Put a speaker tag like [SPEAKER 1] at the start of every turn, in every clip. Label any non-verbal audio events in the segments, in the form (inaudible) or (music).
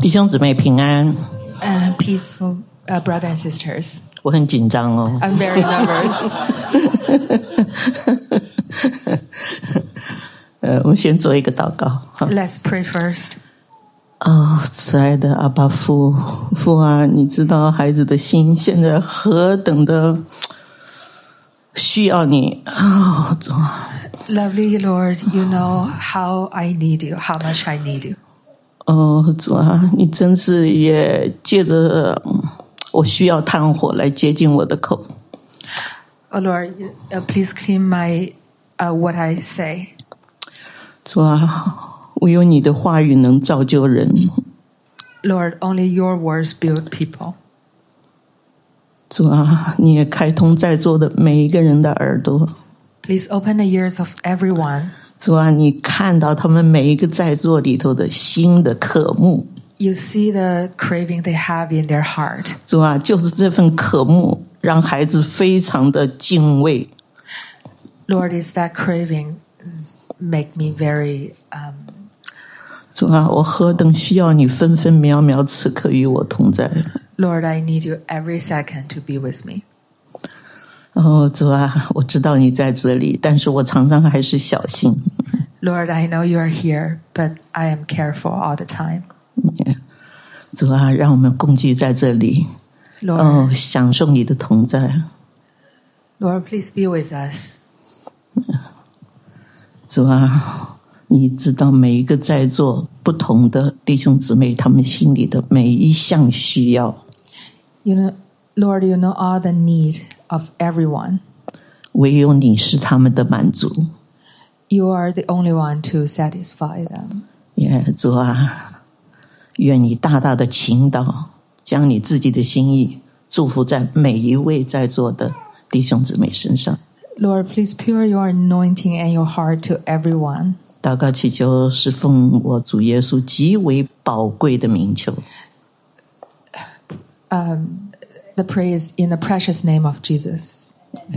[SPEAKER 1] 弟兄姊妹平安
[SPEAKER 2] peaceful uh, brothers and sisters.
[SPEAKER 1] 我很紧张哦。
[SPEAKER 2] I'm very nervous.
[SPEAKER 1] 呃，我们先做一个祷告。
[SPEAKER 2] Let's pray first.
[SPEAKER 1] 啊、慈爱的阿爸父父啊，你知道孩子的心现在何等的需要你啊、主啊
[SPEAKER 2] Lovely Lord, you know how I need you, how much I need you.
[SPEAKER 1] 哦，主啊，你真是也借着嗯我需要炭火来接近我的口。
[SPEAKER 2] Oh Lord, uh, please clean my uh, what I say.
[SPEAKER 1] 主啊，唯有你的话语能造就人。
[SPEAKER 2] Lord, only your words build people.
[SPEAKER 1] 主啊，你也开通在座的每一个人的耳朵。
[SPEAKER 2] Please open the ears of everyone.
[SPEAKER 1] 主啊，你看到他们每一个在座里头的心的渴慕。
[SPEAKER 2] You see the craving they have in their heart.
[SPEAKER 1] 主啊，就是这份渴慕，让孩子非常的敬畏。
[SPEAKER 2] Lord, is that craving mm, make me very um,
[SPEAKER 1] 主啊，我何等需要你分分秒秒此刻与我同在。
[SPEAKER 2] Lord, I need you every second to be with me.
[SPEAKER 1] 哦，主啊，我知道你在这里，但是我常常还是小心。
[SPEAKER 2] Lord, I know you are here, but I am careful all the time.
[SPEAKER 1] 主啊，让我们共聚在这里，
[SPEAKER 2] Lord,
[SPEAKER 1] 哦，享受你的同在。
[SPEAKER 2] Lord, please be with us.
[SPEAKER 1] 主啊，你知道每一个在座不同的弟兄姊妹他们心里的每一项需要，
[SPEAKER 2] You know, Lord, you know all the need of everyone.
[SPEAKER 1] 唯有你是他们的满足。
[SPEAKER 2] You are the only one to satisfy them.
[SPEAKER 1] 耶，主啊，愿你大大的倾倒，将你自己的心意祝福在每一位在座的弟兄姊妹身上。
[SPEAKER 2] Lord, please pour your anointing and your heart to everyone.
[SPEAKER 1] 祷告祈求是奉我主耶稣极为宝贵的名求。
[SPEAKER 2] The praise in the precious name of Jesus. (laughs)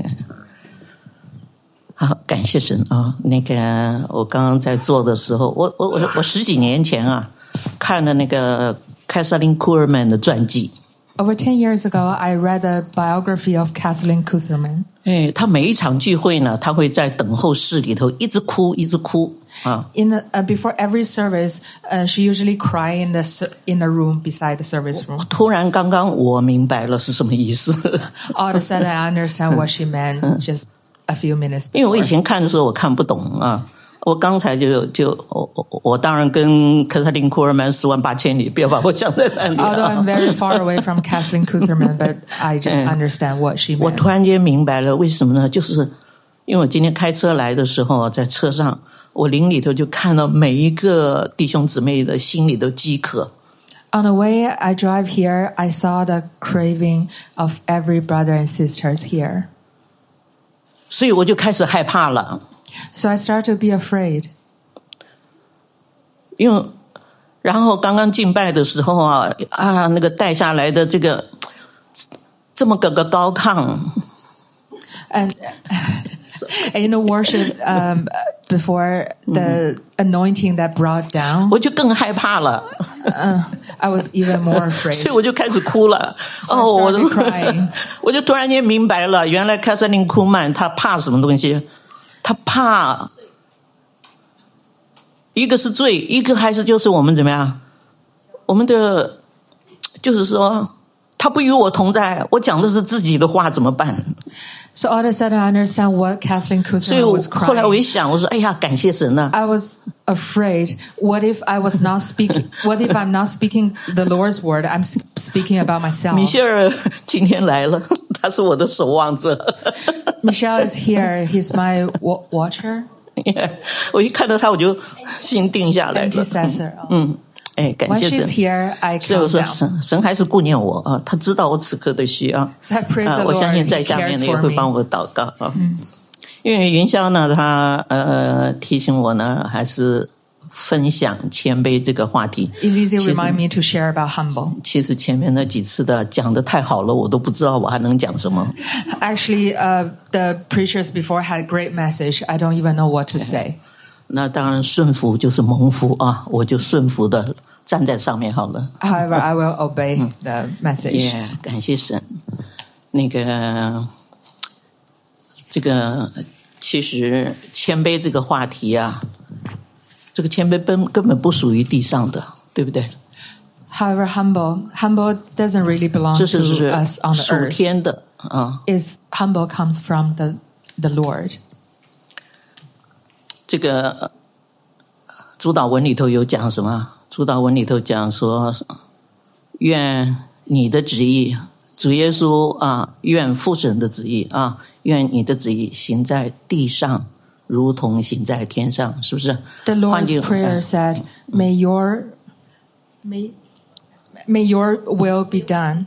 [SPEAKER 1] 好，感谢神啊！那个我刚刚在做的时候，我我我我十几年前啊，看了那个凯瑟琳·库尔曼的传记。
[SPEAKER 2] Over 10 years ago, I read the biography of Kathleen Kuserman.
[SPEAKER 1] 哎，他每一场聚会呢，他会在等候室里头一直哭，一直哭 啊。
[SPEAKER 2] In the, uh, before every service, uh, she usually cry in the ser- in the room beside the service room.
[SPEAKER 1] 突然，刚刚我明白了是什么意思，
[SPEAKER 2] All (laughs) of a sudden, I understand what she meant (laughs) just a few minutes
[SPEAKER 1] 因为我以
[SPEAKER 2] before.
[SPEAKER 1] 前看的时候我看不懂啊。我刚才就就我我我当然跟科特琳·库尔曼十万八千里，不要把我想在那里
[SPEAKER 2] Although
[SPEAKER 1] 啊
[SPEAKER 2] I'm。very far away from (laughs) Kathleen Kuserman, but I just understand what she
[SPEAKER 1] 我
[SPEAKER 2] meant.
[SPEAKER 1] 突然间明白了，为什么呢？就是因为我今天开车来的时候，在车上， 我灵里头就看到每一个弟兄姊妹的心里都饥渴。
[SPEAKER 2] On the way I drive here, I saw the craving of every brother and sisters here.
[SPEAKER 1] 所以我就开始害怕了
[SPEAKER 2] ，So I start to be afraid.
[SPEAKER 1] 因为然后刚刚敬拜的时候啊啊，那个带下来的这个这么个个高亢
[SPEAKER 2] ，And, and in the worship um, before the anointing that brought down,
[SPEAKER 1] 我就更害怕了，
[SPEAKER 2] I was even more
[SPEAKER 1] 所
[SPEAKER 2] afraid.
[SPEAKER 1] 以我就开始哭了。
[SPEAKER 2] So I
[SPEAKER 1] 哦，我
[SPEAKER 2] started (laughs) crying.
[SPEAKER 1] 我就突然间明白了，原来凯瑟琳·库曼她怕什么东西？她怕一个是罪，一个还是就是我们怎么样？我们的就是说，他不与我同在，我讲的是自己的话怎么办？
[SPEAKER 2] so all of a sudden, I understand what Kathleen
[SPEAKER 1] Kuhlman
[SPEAKER 2] was crying.
[SPEAKER 1] 后来我一想，我说：“哎呀，感谢神呐、啊！”
[SPEAKER 2] I was afraid. What if I was not speaking? (laughs) what if I'm not speaking the Lord's word? I'm speaking about myself.
[SPEAKER 1] Michelle, 今天来了，他是我的守望者。
[SPEAKER 2] Michelle (laughs) (laughs) is here. He's my watcher.
[SPEAKER 1] Yeah, 我一看到他，我就心定下来了。
[SPEAKER 2] Intercessor.
[SPEAKER 1] 嗯。嗯哎，感
[SPEAKER 2] When
[SPEAKER 1] 谢
[SPEAKER 2] she's
[SPEAKER 1] 神。
[SPEAKER 2] here, I
[SPEAKER 1] 所以我
[SPEAKER 2] calm
[SPEAKER 1] 说
[SPEAKER 2] down.
[SPEAKER 1] 神神还是顾念我啊，他知道我此刻的需要。
[SPEAKER 2] So I praise
[SPEAKER 1] 啊，
[SPEAKER 2] the
[SPEAKER 1] 我
[SPEAKER 2] Lord.
[SPEAKER 1] 相信
[SPEAKER 2] He
[SPEAKER 1] 在下面
[SPEAKER 2] cares
[SPEAKER 1] 的也
[SPEAKER 2] for
[SPEAKER 1] 会
[SPEAKER 2] me.
[SPEAKER 1] 帮我祷告啊。因为云霄呢，他呃提醒我呢，还是分享谦卑这个话题。
[SPEAKER 2] Elise
[SPEAKER 1] 其实
[SPEAKER 2] remind me to share about humble.
[SPEAKER 1] 其实前面那几次的讲的太好了，我都不知道我还能讲什么。
[SPEAKER 2] Actually, uh, the preachers before had great message. I don't even know what to say.
[SPEAKER 1] 那当然顺服就是蒙福啊，我就顺服的站在上面好了。
[SPEAKER 2] However, I will obey the message.
[SPEAKER 1] 也感谢神。那个，这个其实谦卑这个话题啊，这个谦卑根根本不属于地上的，对不对
[SPEAKER 2] ？However, humble, humble doesn't really belong to us on the
[SPEAKER 1] 属
[SPEAKER 2] earth.
[SPEAKER 1] 天的啊。
[SPEAKER 2] Is humble comes from the the Lord.
[SPEAKER 1] 这个呃主导文里头有讲什么？主导文里头讲说，愿你的旨意，主耶稣啊，愿父神的旨意啊，愿你的旨意行在地上，如同行在天上，是不是
[SPEAKER 2] ？The Lord's prayer said, "May your may may your will be done."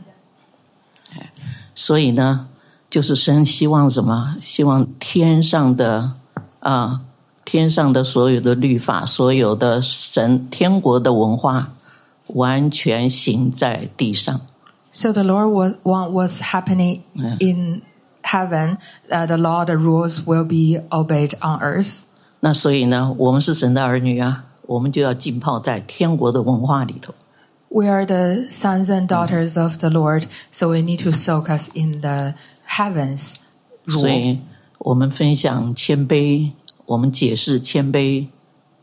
[SPEAKER 1] 所以呢，就是神希望什么？希望天上的啊，天上的所有的律法，所有的神天国的文化，完全行在地上。
[SPEAKER 2] So the Lord was what was happening in heaven. Uh, the law, the rules will be obeyed on earth.
[SPEAKER 1] 那所以呢，我们是神的儿女啊，我们就要浸泡在天国的文化里头。
[SPEAKER 2] We are the sons and daughters of the Lord, so we need to soak us in the heavens
[SPEAKER 1] 所
[SPEAKER 2] rule.
[SPEAKER 1] 以我们分享谦卑， 我们解释谦卑，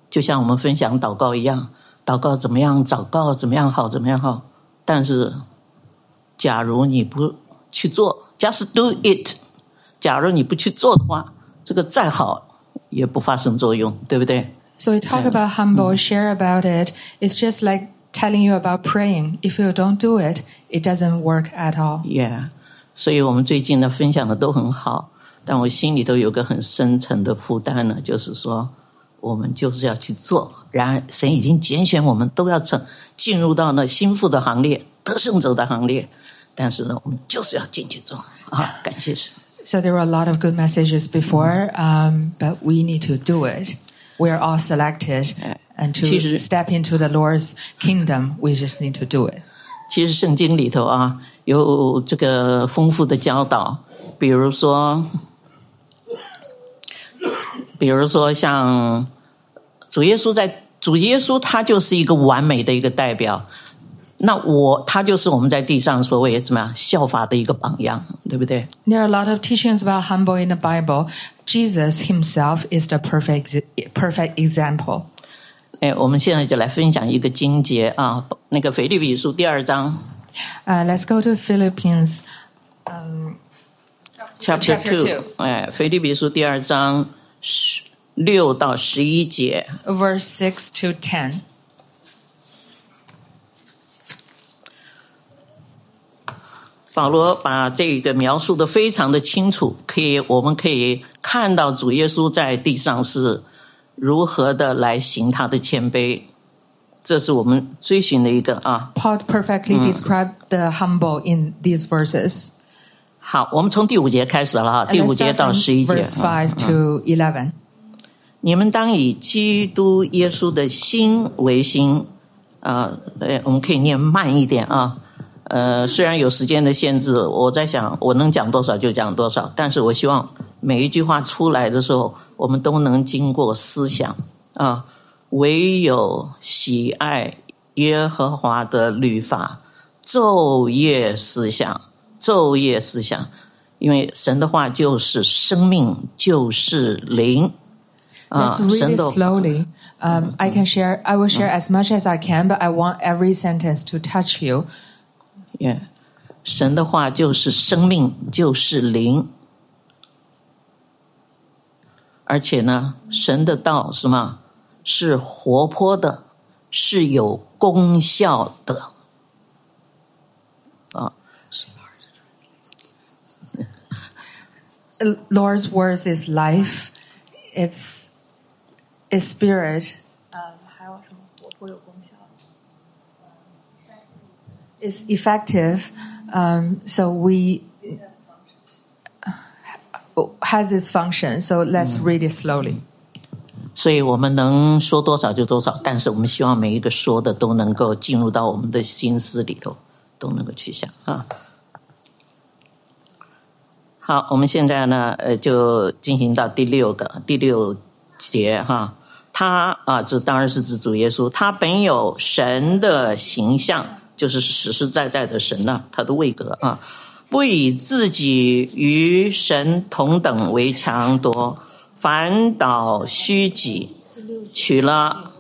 [SPEAKER 1] 就像我们分享祷告一样，祷告怎么样，祷告怎么样好，怎么样好。但是，假如你不去做，just do it。假如你不去做的话，这个再好也不发生作用，对不对
[SPEAKER 2] ？So we talk about humble, share about it. It's just like telling you about praying. If you don't do it, it doesn't work at all.
[SPEAKER 1] Yeah，所以我们最近呢分享的都很好，但我心里头有个很深沉的负担呢，就是说我们就是要去做。然而，神已经拣选我们都要成进入到那心腹的行列、得胜者的行列，但是呢，我们就是要进去做啊！感谢神。
[SPEAKER 2] So there were a lot of good messages before, um, but we need to do it. We are all selected, and to - step into the Lord's kingdom, we just need to do it.
[SPEAKER 1] 其实圣经里头啊有这个丰富的教导，比如说，比如说像主耶稣在主耶稣他就是一个完美的一个代表，那我他就是我们在地上所谓怎么样效法的一个榜样，对不对
[SPEAKER 2] ？There are a lot of teachings about humble in the Bible. Jesus himself is the perfect perfect example.
[SPEAKER 1] 哎，我们现在就来分享一个经节啊，那个腓立比书第二章
[SPEAKER 2] Uh, let's go to Philippians
[SPEAKER 1] chapter
[SPEAKER 2] Chapter two，two
[SPEAKER 1] 哎，腓立比书第二章十六到十一节。
[SPEAKER 2] verse six to ten.
[SPEAKER 1] 保罗把这个描述的非常的清楚，可以我们可以看到主耶稣在地上是如何的来行他的谦卑，这是我们追寻的一个啊。
[SPEAKER 2] Paul perfectly described the humble in these verses.
[SPEAKER 1] 好，我们从第五节开始了哈，第五节到十一节。
[SPEAKER 2] verse five to eleven.
[SPEAKER 1] 你们当以基督耶稣的心为心，啊，呃，我们可以念慢一点啊。呃，虽然有时间的限制，我在想我能讲多少就讲多少，但是我希望每一句话出来的时候，我们都能经过思想啊。唯有喜爱耶和华的律法，昼夜思想，昼夜思想，因为神的话就是生命，就是灵。
[SPEAKER 2] Let's
[SPEAKER 1] 啊
[SPEAKER 2] ，read
[SPEAKER 1] 神
[SPEAKER 2] it
[SPEAKER 1] 的
[SPEAKER 2] slowly. Um, I can share. I will share as much as I can, but I want every sentence to touch you.
[SPEAKER 1] Yeah. 神的话就是生命，就是灵，而且呢，神的道什么是活泼的，是有功效的啊。
[SPEAKER 2] Lord's words is life. It's is spirit. Um, 还有什么活泼有功效？It's effective. Um, so we has its function. So let's read it slowly.
[SPEAKER 1] 所以我们能说多少就多少，但是我们希望每一个说的都能够进入到我们的心思里头，都能够去想啊。 好，我们现在呢，呃，就进行到第六个第六节哈。他啊，这当然是指主耶稣，他本有神的形象，就是实实在在的神呐、他的位格啊，不以自己与神同等为强夺，反倒虚己，取了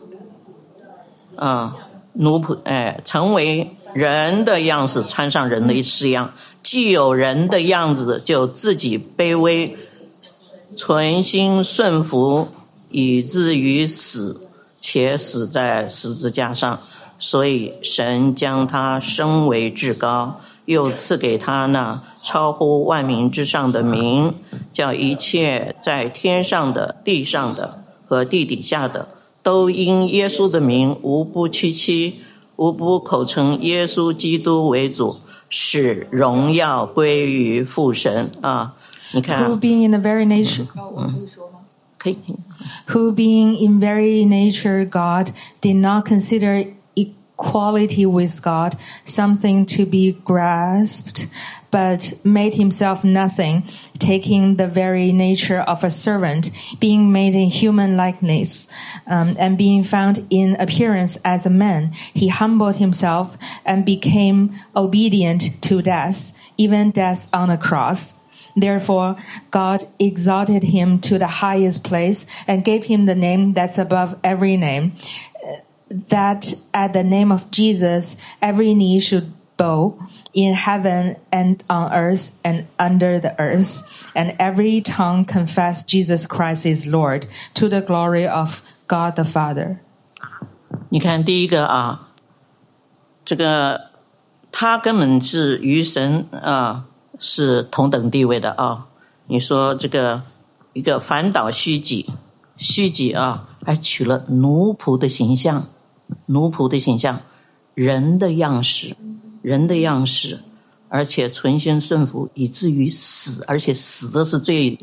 [SPEAKER 1] 啊奴仆，哎，成为人的样式，穿上人的式样，既有人的样子，就自己卑微，存心顺服。以至于死，且死在十字架上。所以神将他升为至高，又赐给他那超乎万民之上的名，叫一切在天上的、地上的和地底下的，都因耶稣的名，无不屈膝，无不口称耶稣基督为主，使荣耀归于父神啊！你看，
[SPEAKER 2] Who being in the very nature,
[SPEAKER 1] 可以。
[SPEAKER 2] who being in very nature God did not consider equality with God something to be grasped, but made himself nothing, taking the very nature of a servant, being made in human likeness, um, and being found in appearance as a man, he humbled himself and became obedient to death, even death on a cross. Therefore, God exalted him to the highest place and gave him the name that's above every name, that at the name of Jesus, every knee should bow in heaven and on earth and under the earth, and every tongue confess Jesus Christ is Lord to the glory of God the Father.
[SPEAKER 1] 你看第一个啊，这个他根本是与神啊是同等地位的啊。你说这个一个反倒虚己，虚己啊，还取了奴仆的形象，奴仆的形象，人的样式， 人的样式，而且存心顺服，以至于死，而且死的是最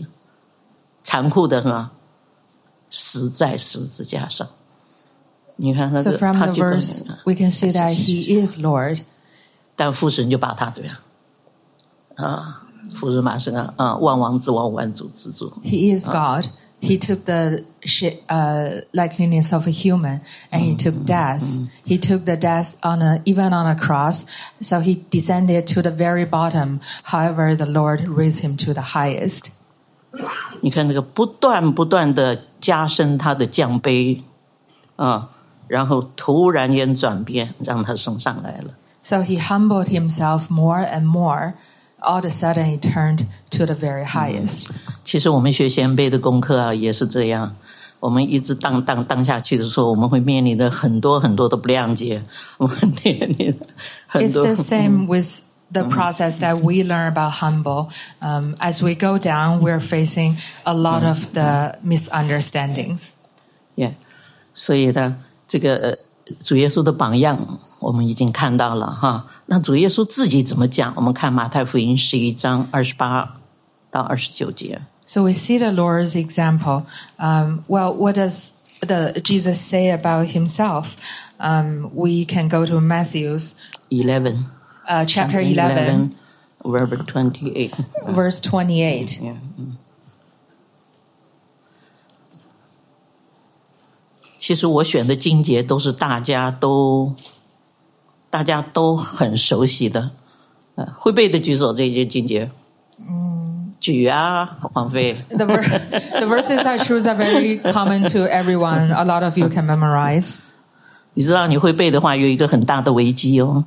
[SPEAKER 1] 残酷的，是吧？死在十字架上。你看他
[SPEAKER 2] So
[SPEAKER 1] 个
[SPEAKER 2] ，from
[SPEAKER 1] 他
[SPEAKER 2] the
[SPEAKER 1] 就跟
[SPEAKER 2] verse, we can see that he is Lord.
[SPEAKER 1] 但父神就把他怎么样啊？父神马上啊啊，万王之王，万主之主。
[SPEAKER 2] He is God. He took the shi- uh, likeness of a human, and he took death. He took the death on a even on a cross. So he descended to the very bottom. However, the Lord raised him to the highest.
[SPEAKER 1] 你看这个不断不断的加深他的降卑啊，然后突然间转变，让他升上来了。
[SPEAKER 2] So he humbled himself more and more. All of a sudden, he turned to the very highest.
[SPEAKER 1] 其实我们学谦卑的功课啊，也是这样。我们一直当当当下去的时候，我们会面临着很多很多的不谅解，我们面临很
[SPEAKER 2] It's
[SPEAKER 1] 多
[SPEAKER 2] the same (laughs) with the process that we learn about humble. Um, as we go down, we're facing a lot of the misunderstandings.
[SPEAKER 1] Yeah，所以呢，这个呃主耶稣的榜样我们已经看到了哈。 那主耶稣自己怎么讲？我们看马太福音十一章二十八到二十九节。
[SPEAKER 2] So we see the Lord's example. Um, well, what does the Jesus say about himself? Um, we can go to Matthew's
[SPEAKER 1] Eleven,
[SPEAKER 2] uh, chapter 11,
[SPEAKER 1] verse twenty-eight.
[SPEAKER 2] verse 28.
[SPEAKER 1] Yeah. 其实我选的经节都是大家都 大家都很熟悉的，呃，会背的举手，这些经节。嗯，举啊，王菲。
[SPEAKER 2] The, ver- (laughs) the verses I choose are very common to everyone. A lot of you can memorize.
[SPEAKER 1] 你知道你会背的话，有一个很大的危机哦，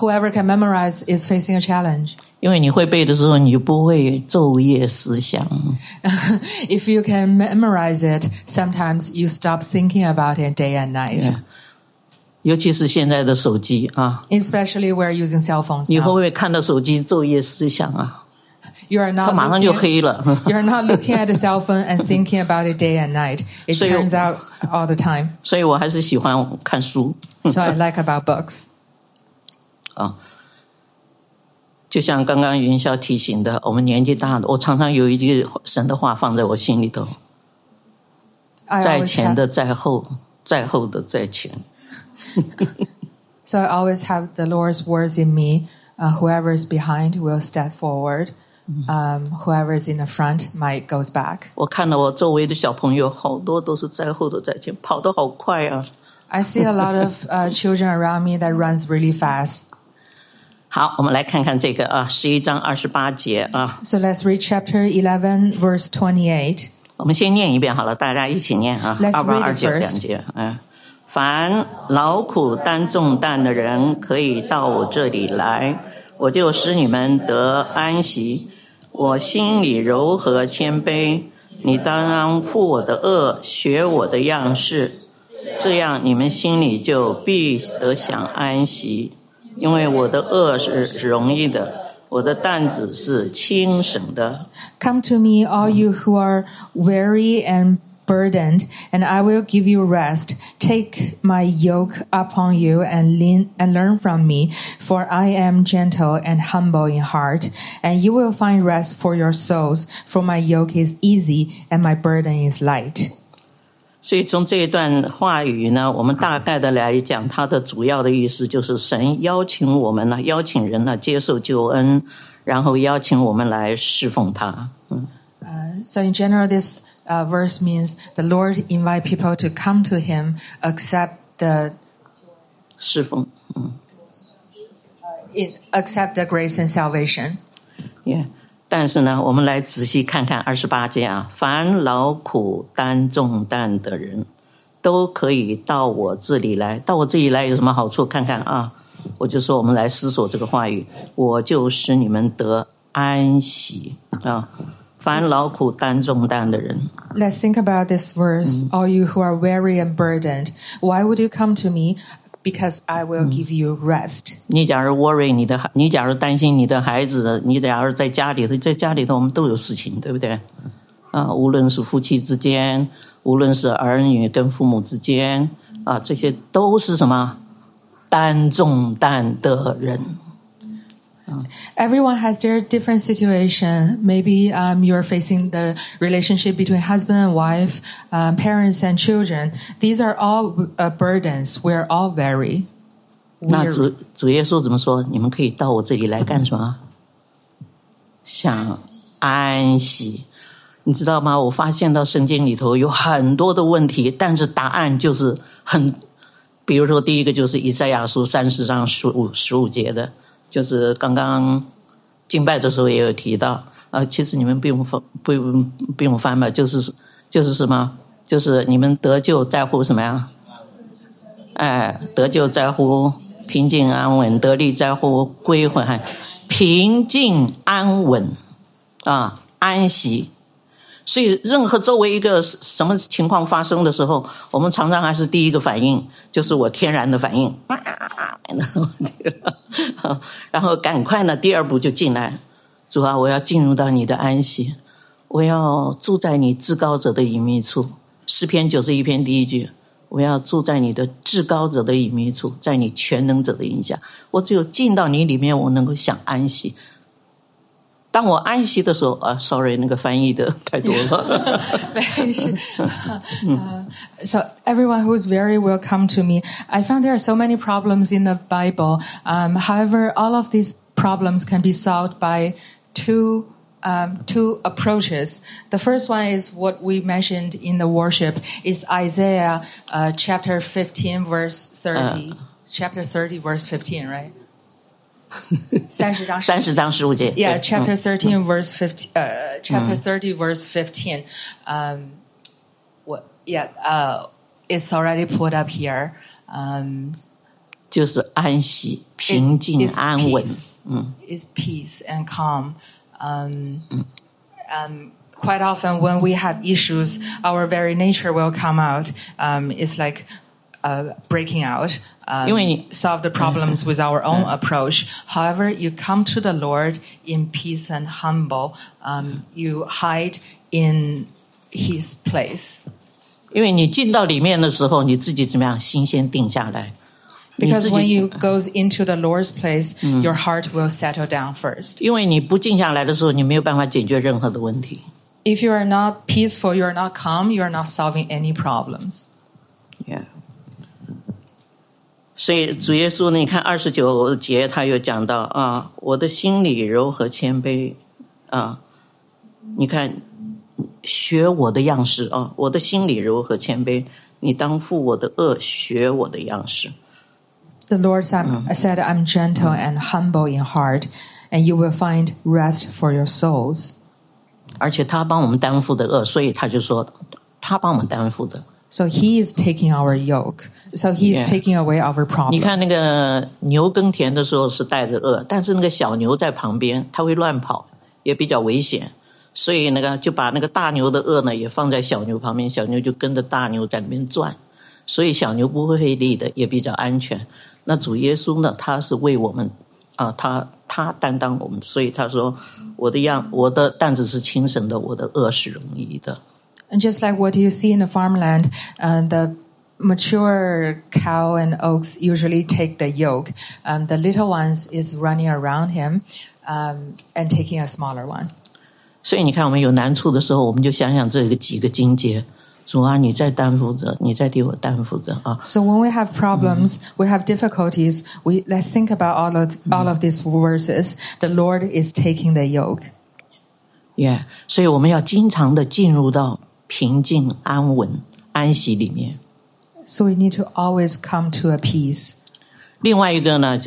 [SPEAKER 2] Whoever can memorize is facing a challenge.
[SPEAKER 1] 因为你会背的时候，你就不会昼夜思想。
[SPEAKER 2] if (laughs) you can memorize it, sometimes you stop thinking about it day and night.
[SPEAKER 1] Yeah. 尤其是现在的手机啊
[SPEAKER 2] ，Especially we're using cell phones
[SPEAKER 1] 你会不会看到手机昼夜思想啊
[SPEAKER 2] ？You are not
[SPEAKER 1] 马上就黑了。
[SPEAKER 2] You are not looking at a cell phone and thinking about it day and night. It turns out all the time.
[SPEAKER 1] 所以我还是喜欢看书
[SPEAKER 2] So I like about books.
[SPEAKER 1] 啊。就像刚刚云霄提醒的，我们年纪大了，我常常有一句神的话放在我心里头：在前的在后，在后的在前。(laughs)
[SPEAKER 2] so I always have the Lord's words in me. Uh, whoever is behind will step forward. um, whoever is in the front might goes back.
[SPEAKER 1] 我看到我周围的小朋友，好多都是在后头在前，跑得好快啊！
[SPEAKER 2] I see a lot of uh, children around me that runs really fast.
[SPEAKER 1] 好，我们来看看这个啊，十一章二十八节啊，
[SPEAKER 2] So let's read chapter 11, verse 28.
[SPEAKER 1] 我们先念一遍好了，大家一起念啊
[SPEAKER 2] Let's，
[SPEAKER 1] 二八
[SPEAKER 2] read it
[SPEAKER 1] 二九
[SPEAKER 2] first.
[SPEAKER 1] 两节，嗯。 凡劳苦担重担的人，可以到我这里来，我就使你们得安息。我心里柔和谦卑，你当然负我的恶，学我的样式，这样你们心里就必得享安息。因为我的恶是容易的，我的担子是轻省的。
[SPEAKER 2] Come to me, all you who are weary and burdened, and I will give you rest. Take my yoke upon you and lean and learn from me, for I am gentle and humble in heart, and you will find rest for your souls. For my yoke is easy and my burden is light.
[SPEAKER 1] 所以从这一段话语呢，我们大概的来讲，它的主要的意思就是神邀请我们呢，邀请人呢接受救恩，然后邀请我们来侍奉他。
[SPEAKER 2] So in general, this uh, verse means the Lord invite people to come to Him, accept the
[SPEAKER 1] 侍奉，
[SPEAKER 2] it, accept the grace and salvation.
[SPEAKER 1] 耶、但是呢，我们来仔细看看二十八节啊，凡劳苦担重担的人，都可以到我这里来。到我这里来有什么好处？看看啊，我就说我们来思索这个话语，我就使你们得安息啊。 凡劳苦担重担的人
[SPEAKER 2] ，Let's think about this verse. All you who are weary and burdened, why would you come to me? Because I will give you rest.
[SPEAKER 1] 你假如 worry 你的孩，你假如担心你的孩子，你假如在家里头，在家里头我们都有事情，对不对？啊，无论是夫妻之间，无论是儿女跟父母之间，啊，这些都是什么担重担的人。
[SPEAKER 2] Everyone has their different situation. Maybe um, you're facing the relationship between husband and wife, um, parents and children. These are all uh, burdens. We're all very.
[SPEAKER 1] 那
[SPEAKER 2] weary.
[SPEAKER 1] 主主耶稣怎么说？你们可以到我这里来干什么？想安息，你知道吗？我发现到圣经里头有很多的问题，但是答案就是很，比如说第一个就是以赛亚书三十章十五十五节的， (laughs) 就是刚刚敬拜的时候也有提到。啊，其实你们不用翻，不用不用翻吧，就是就是什么，就是你们得救在乎什么呀？哎，得救在乎平静安稳，得力在乎归还平静安稳啊，安息。所以，任何周围一个什么情况发生的时候，我们常常还是第一个反应就是我天然的反应，(laughs) 然后赶快呢，第二步就进来，主啊，我要进入到你的安息，我要住在你至高者的隐秘处。诗篇九十一篇第一句，我要住在你的至高者的隐秘处，在你全能者的影下。我只有进到你里面，我能够享安息。当我安息的时候，啊，sorry，那个翻译的太多了。
[SPEAKER 2] Uh, so (laughs) (laughs) everyone who is very welcome to me. I found there are so many problems in the Bible. Um, however, all of these problems can be solved by two um, two approaches. The first one is what we mentioned in the worship is Isaiah uh, chapter 15 verse 30. chapter 30 verse 15, right? (laughs) 三十章
[SPEAKER 1] 三十章十五节。
[SPEAKER 2] yeah,
[SPEAKER 1] 对
[SPEAKER 2] chapter 13, verse 15, uh, chapter 30, verse 15. Um, what, yeah, uh, it's already put up here. Um,
[SPEAKER 1] 就是安息、
[SPEAKER 2] it's-
[SPEAKER 1] 平静、
[SPEAKER 2] it's
[SPEAKER 1] 安稳。
[SPEAKER 2] peace. It's peace and calm. Um, um, quite often when we have issues, our very nature will come out. Um, it's like uh, breaking out. Um,
[SPEAKER 1] 因为你-
[SPEAKER 2] solve the problems with our own approach. However, you come to the Lord in peace and humble. Um, you hide in His place.
[SPEAKER 1] 因为你进到里面的时候，你自己怎么样？心先定下来。你
[SPEAKER 2] Because
[SPEAKER 1] 自
[SPEAKER 2] when
[SPEAKER 1] 己
[SPEAKER 2] you goes into the Lord's place, your heart will settle down first.
[SPEAKER 1] 因为你不静下来的时候，你没有办法解决任何的问题。
[SPEAKER 2] If you are not peaceful, you are not calm, you are not solving any problems.
[SPEAKER 1] Yeah. 所以主耶稣呢，你看二十九节，他又讲到啊，我的心里柔和谦卑 啊，你看，学我的样式啊，我的心里柔和谦卑，你当负我的恶，学我的样式。
[SPEAKER 2] The Lord said, said, I'm gentle and humble in heart, and you will find rest for your souls.
[SPEAKER 1] 而且他帮我们担负的恶，所以他就说他帮我们担负的。
[SPEAKER 2] So he is taking our yoke. So he is taking away our problem.
[SPEAKER 1] 看那个牛耕田的时候是带着饿，但是那个小牛在旁边，它会乱跑，也比较危险，所以那个就把那个大牛的恶呢也放在小牛旁边，小牛就跟着大牛在那边转，所以小牛不会费力的，也比较安全。那主耶稣呢，他是为我们啊，他他担当我们，所以他说我的样我的担子是轻省的，我的饿是容易的。
[SPEAKER 2] And just like what you see in the farmland, uh, the mature cow and oaks usually take the yoke. Um, the little ones is running around him um, and taking a smaller one.
[SPEAKER 1] 所以你看，我们有难处的时候，我们就想想这个几个境界。主啊，你在担负着，你在替我担负着啊！
[SPEAKER 2] So when we have problems, we have difficulties. We let's think about all of all of these verses. The Lord is taking the yoke.
[SPEAKER 1] 耶、所以我们要经常的进入到 平静、安稳、安息里面。
[SPEAKER 2] So we need to always come to a peace.
[SPEAKER 1] 另外一个呢，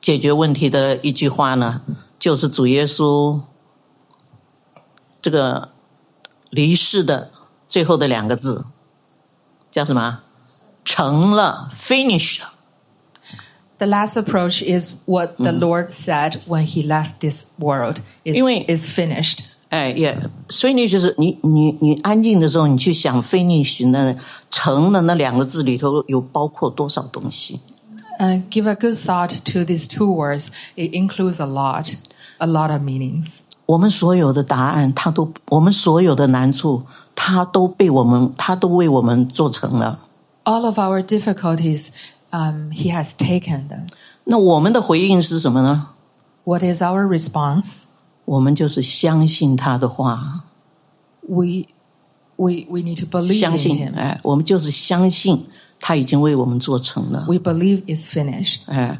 [SPEAKER 1] 解决问题的一句话呢，就是主耶稣这个离世的最后的两个字，叫什么？成了，finish 了。
[SPEAKER 2] The last approach is what the Lord said when He left this world. Is,
[SPEAKER 1] 因为-
[SPEAKER 2] is finished.
[SPEAKER 1] 哎，也，finish 就是你你你安静的时候，你去想 finish 那成的那两个字里头有包括多少东西
[SPEAKER 2] ？Uh, give a good thought to these two words. It includes a lot, a lot of meanings.
[SPEAKER 1] 我们所有的答案，它都我们所有的难处，它都被我们，它都为我们做成了。
[SPEAKER 2] All of our difficulties, um, He has taken them.
[SPEAKER 1] 那我们的回应是什么呢
[SPEAKER 2] ？What is our response?
[SPEAKER 1] 我们就是相信他的话
[SPEAKER 2] ，We, we, we need to believe
[SPEAKER 1] 相信.哎，我们就是相信他已经为我们做成了
[SPEAKER 2] ，We believe it's finished.
[SPEAKER 1] 哎，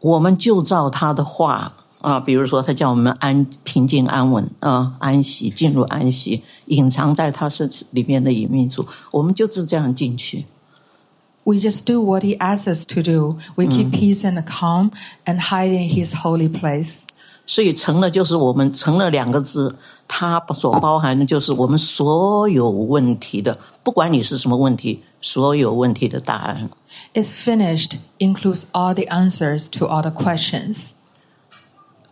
[SPEAKER 1] 我们就照他的话啊，比如说他叫我们安平静安稳啊，安息进入安息，隐藏在他身里面的隐秘处，我们就是这样进去。
[SPEAKER 2] We just do what He asks us to do. We keep peace and calm and hide in His holy place.
[SPEAKER 1] 所以成了就是我们成了两个字，它所包含的就是我们所有问题的，不管你是什么问题，所有问题的答案。
[SPEAKER 2] It's finished includes all the answers to all the questions.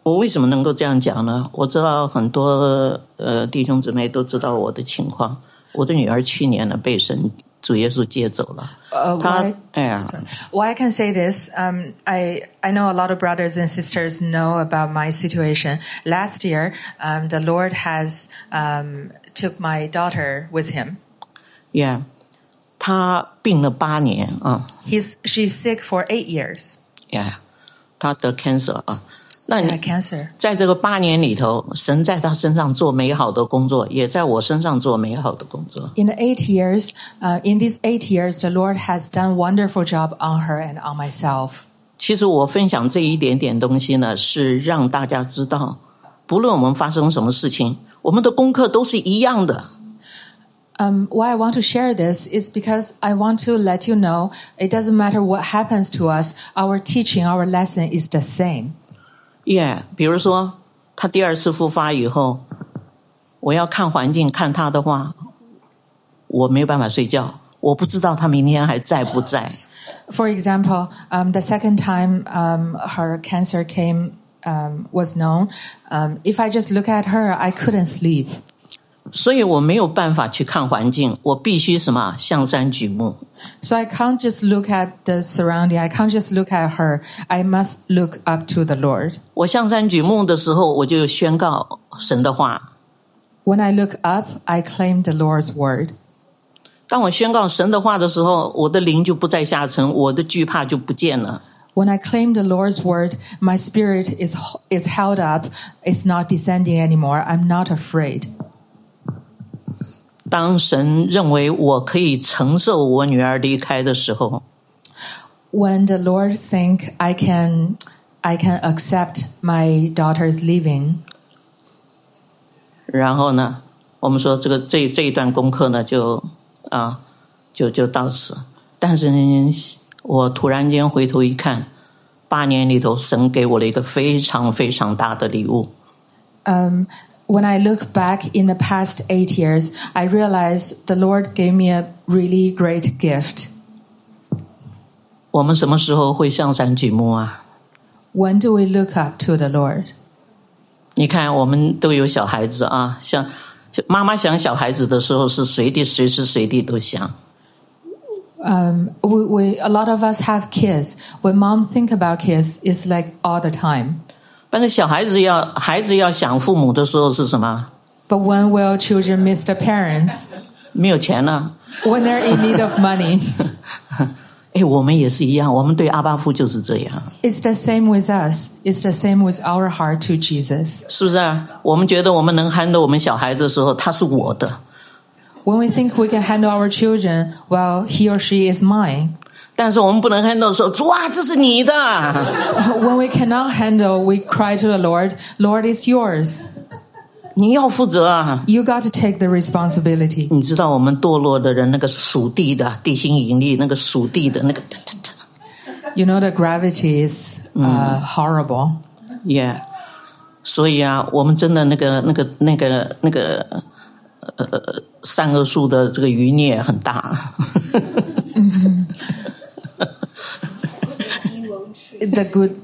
[SPEAKER 1] 我为什么能够这样讲呢？我知道很多呃弟兄姊妹都知道我的情况。我的女儿去年呢被神 主耶稣接走了，
[SPEAKER 2] 呃
[SPEAKER 1] 她
[SPEAKER 2] why-
[SPEAKER 1] 哎呀，
[SPEAKER 2] Why I can say this, um, I, I know a lot of brothers and sisters know about my situation. Last year, um, the Lord has um, took my daughter with him.
[SPEAKER 1] 呀，她病了八年啊，
[SPEAKER 2] He's, she's sick for eight years.
[SPEAKER 1] 呀，她得 cancer 啊。 那
[SPEAKER 2] She
[SPEAKER 1] 你
[SPEAKER 2] had cancer.
[SPEAKER 1] 在这个八年里头，神在她身上做美好的工作，也在我身上做美好的工作。
[SPEAKER 2] In the eight years, uh, in these eight years, the Lord has done wonderful job on her and on myself.
[SPEAKER 1] 其实我分享这一点点东西呢，是让大家知道，不论我们发生什么事情，我们的功课都是一样的。
[SPEAKER 2] Um, why I want to share this is because I want to let you know it doesn't matter what happens to us, our teaching, our lesson is the same.
[SPEAKER 1] 耶、比如说他第二次复发以后，我要看环境看他的话，我没有办法睡觉，我不知道他明天还在不在。
[SPEAKER 2] For example, um, the second time um, her cancer came um, was known, um, if I just look at her, I couldn't sleep.
[SPEAKER 1] 所以我没有办法去看环境，我必须什么向山举目。
[SPEAKER 2] So I can't just look at the surrounding. I can't just look at her. I must look up to the Lord.
[SPEAKER 1] 我向山举目的时候，我就宣告神的话。
[SPEAKER 2] When I look up, I claim the Lord's word.
[SPEAKER 1] 当我宣告神的话的时候，我的灵就不再下沉，我的惧怕就不见了。
[SPEAKER 2] When I claim the Lord's word, my spirit is is held up. It's not descending anymore. I'm not afraid.
[SPEAKER 1] 当神认为我可以承受我女儿离开的时候，
[SPEAKER 2] When the Lord think I can I can accept my daughter's leaving.
[SPEAKER 1] 然后呢，我们说这个这这一段功课呢，就啊，就就到此。但是呢，我突然间回头一看，八年里头，神给我了一个非常非常大的礼物。
[SPEAKER 2] Um, when I look back in the past eight years, I realize the Lord gave me a really great gift.
[SPEAKER 1] 我们什么时候会向山举目啊？
[SPEAKER 2] When do we look up to the Lord?
[SPEAKER 1] 你看，我们都有小孩子啊，像妈妈想小孩子的时候，是随地随时随地都想。
[SPEAKER 2] Um, we, we, a lot of us have kids. When mom think about kids, it's like all the time.
[SPEAKER 1] 但是小孩子要孩子要想父母的时候是什么？
[SPEAKER 2] But when will children miss their parents?
[SPEAKER 1] 没有钱了。
[SPEAKER 2] When they're in need of money. (laughs)
[SPEAKER 1] 哎，我们也是一样，我们对阿巴父就是这样，
[SPEAKER 2] It's the same with us. It's the same with our heart to Jesus.
[SPEAKER 1] 是不是啊？我们觉得我们能 handle 我们小孩的时候，他是我的；
[SPEAKER 2] When we think we can handle our children, well, he or she is mine.
[SPEAKER 1] 但是我们不能 handle 的时候，主啊，这是你的。
[SPEAKER 2] When we cannot handle, we cry to the Lord, Lord, it's yours.
[SPEAKER 1] 你要负责啊
[SPEAKER 2] ！You got to take the responsibility.
[SPEAKER 1] 你知道我们堕落的人那个属地的地心引力，那个属地的那个
[SPEAKER 2] ，You know, the gravity is uh, horrible.
[SPEAKER 1] Yeah.、所以啊，我们真的那个那个那个那个呃善恶树的这个余孽很大。
[SPEAKER 2] The good,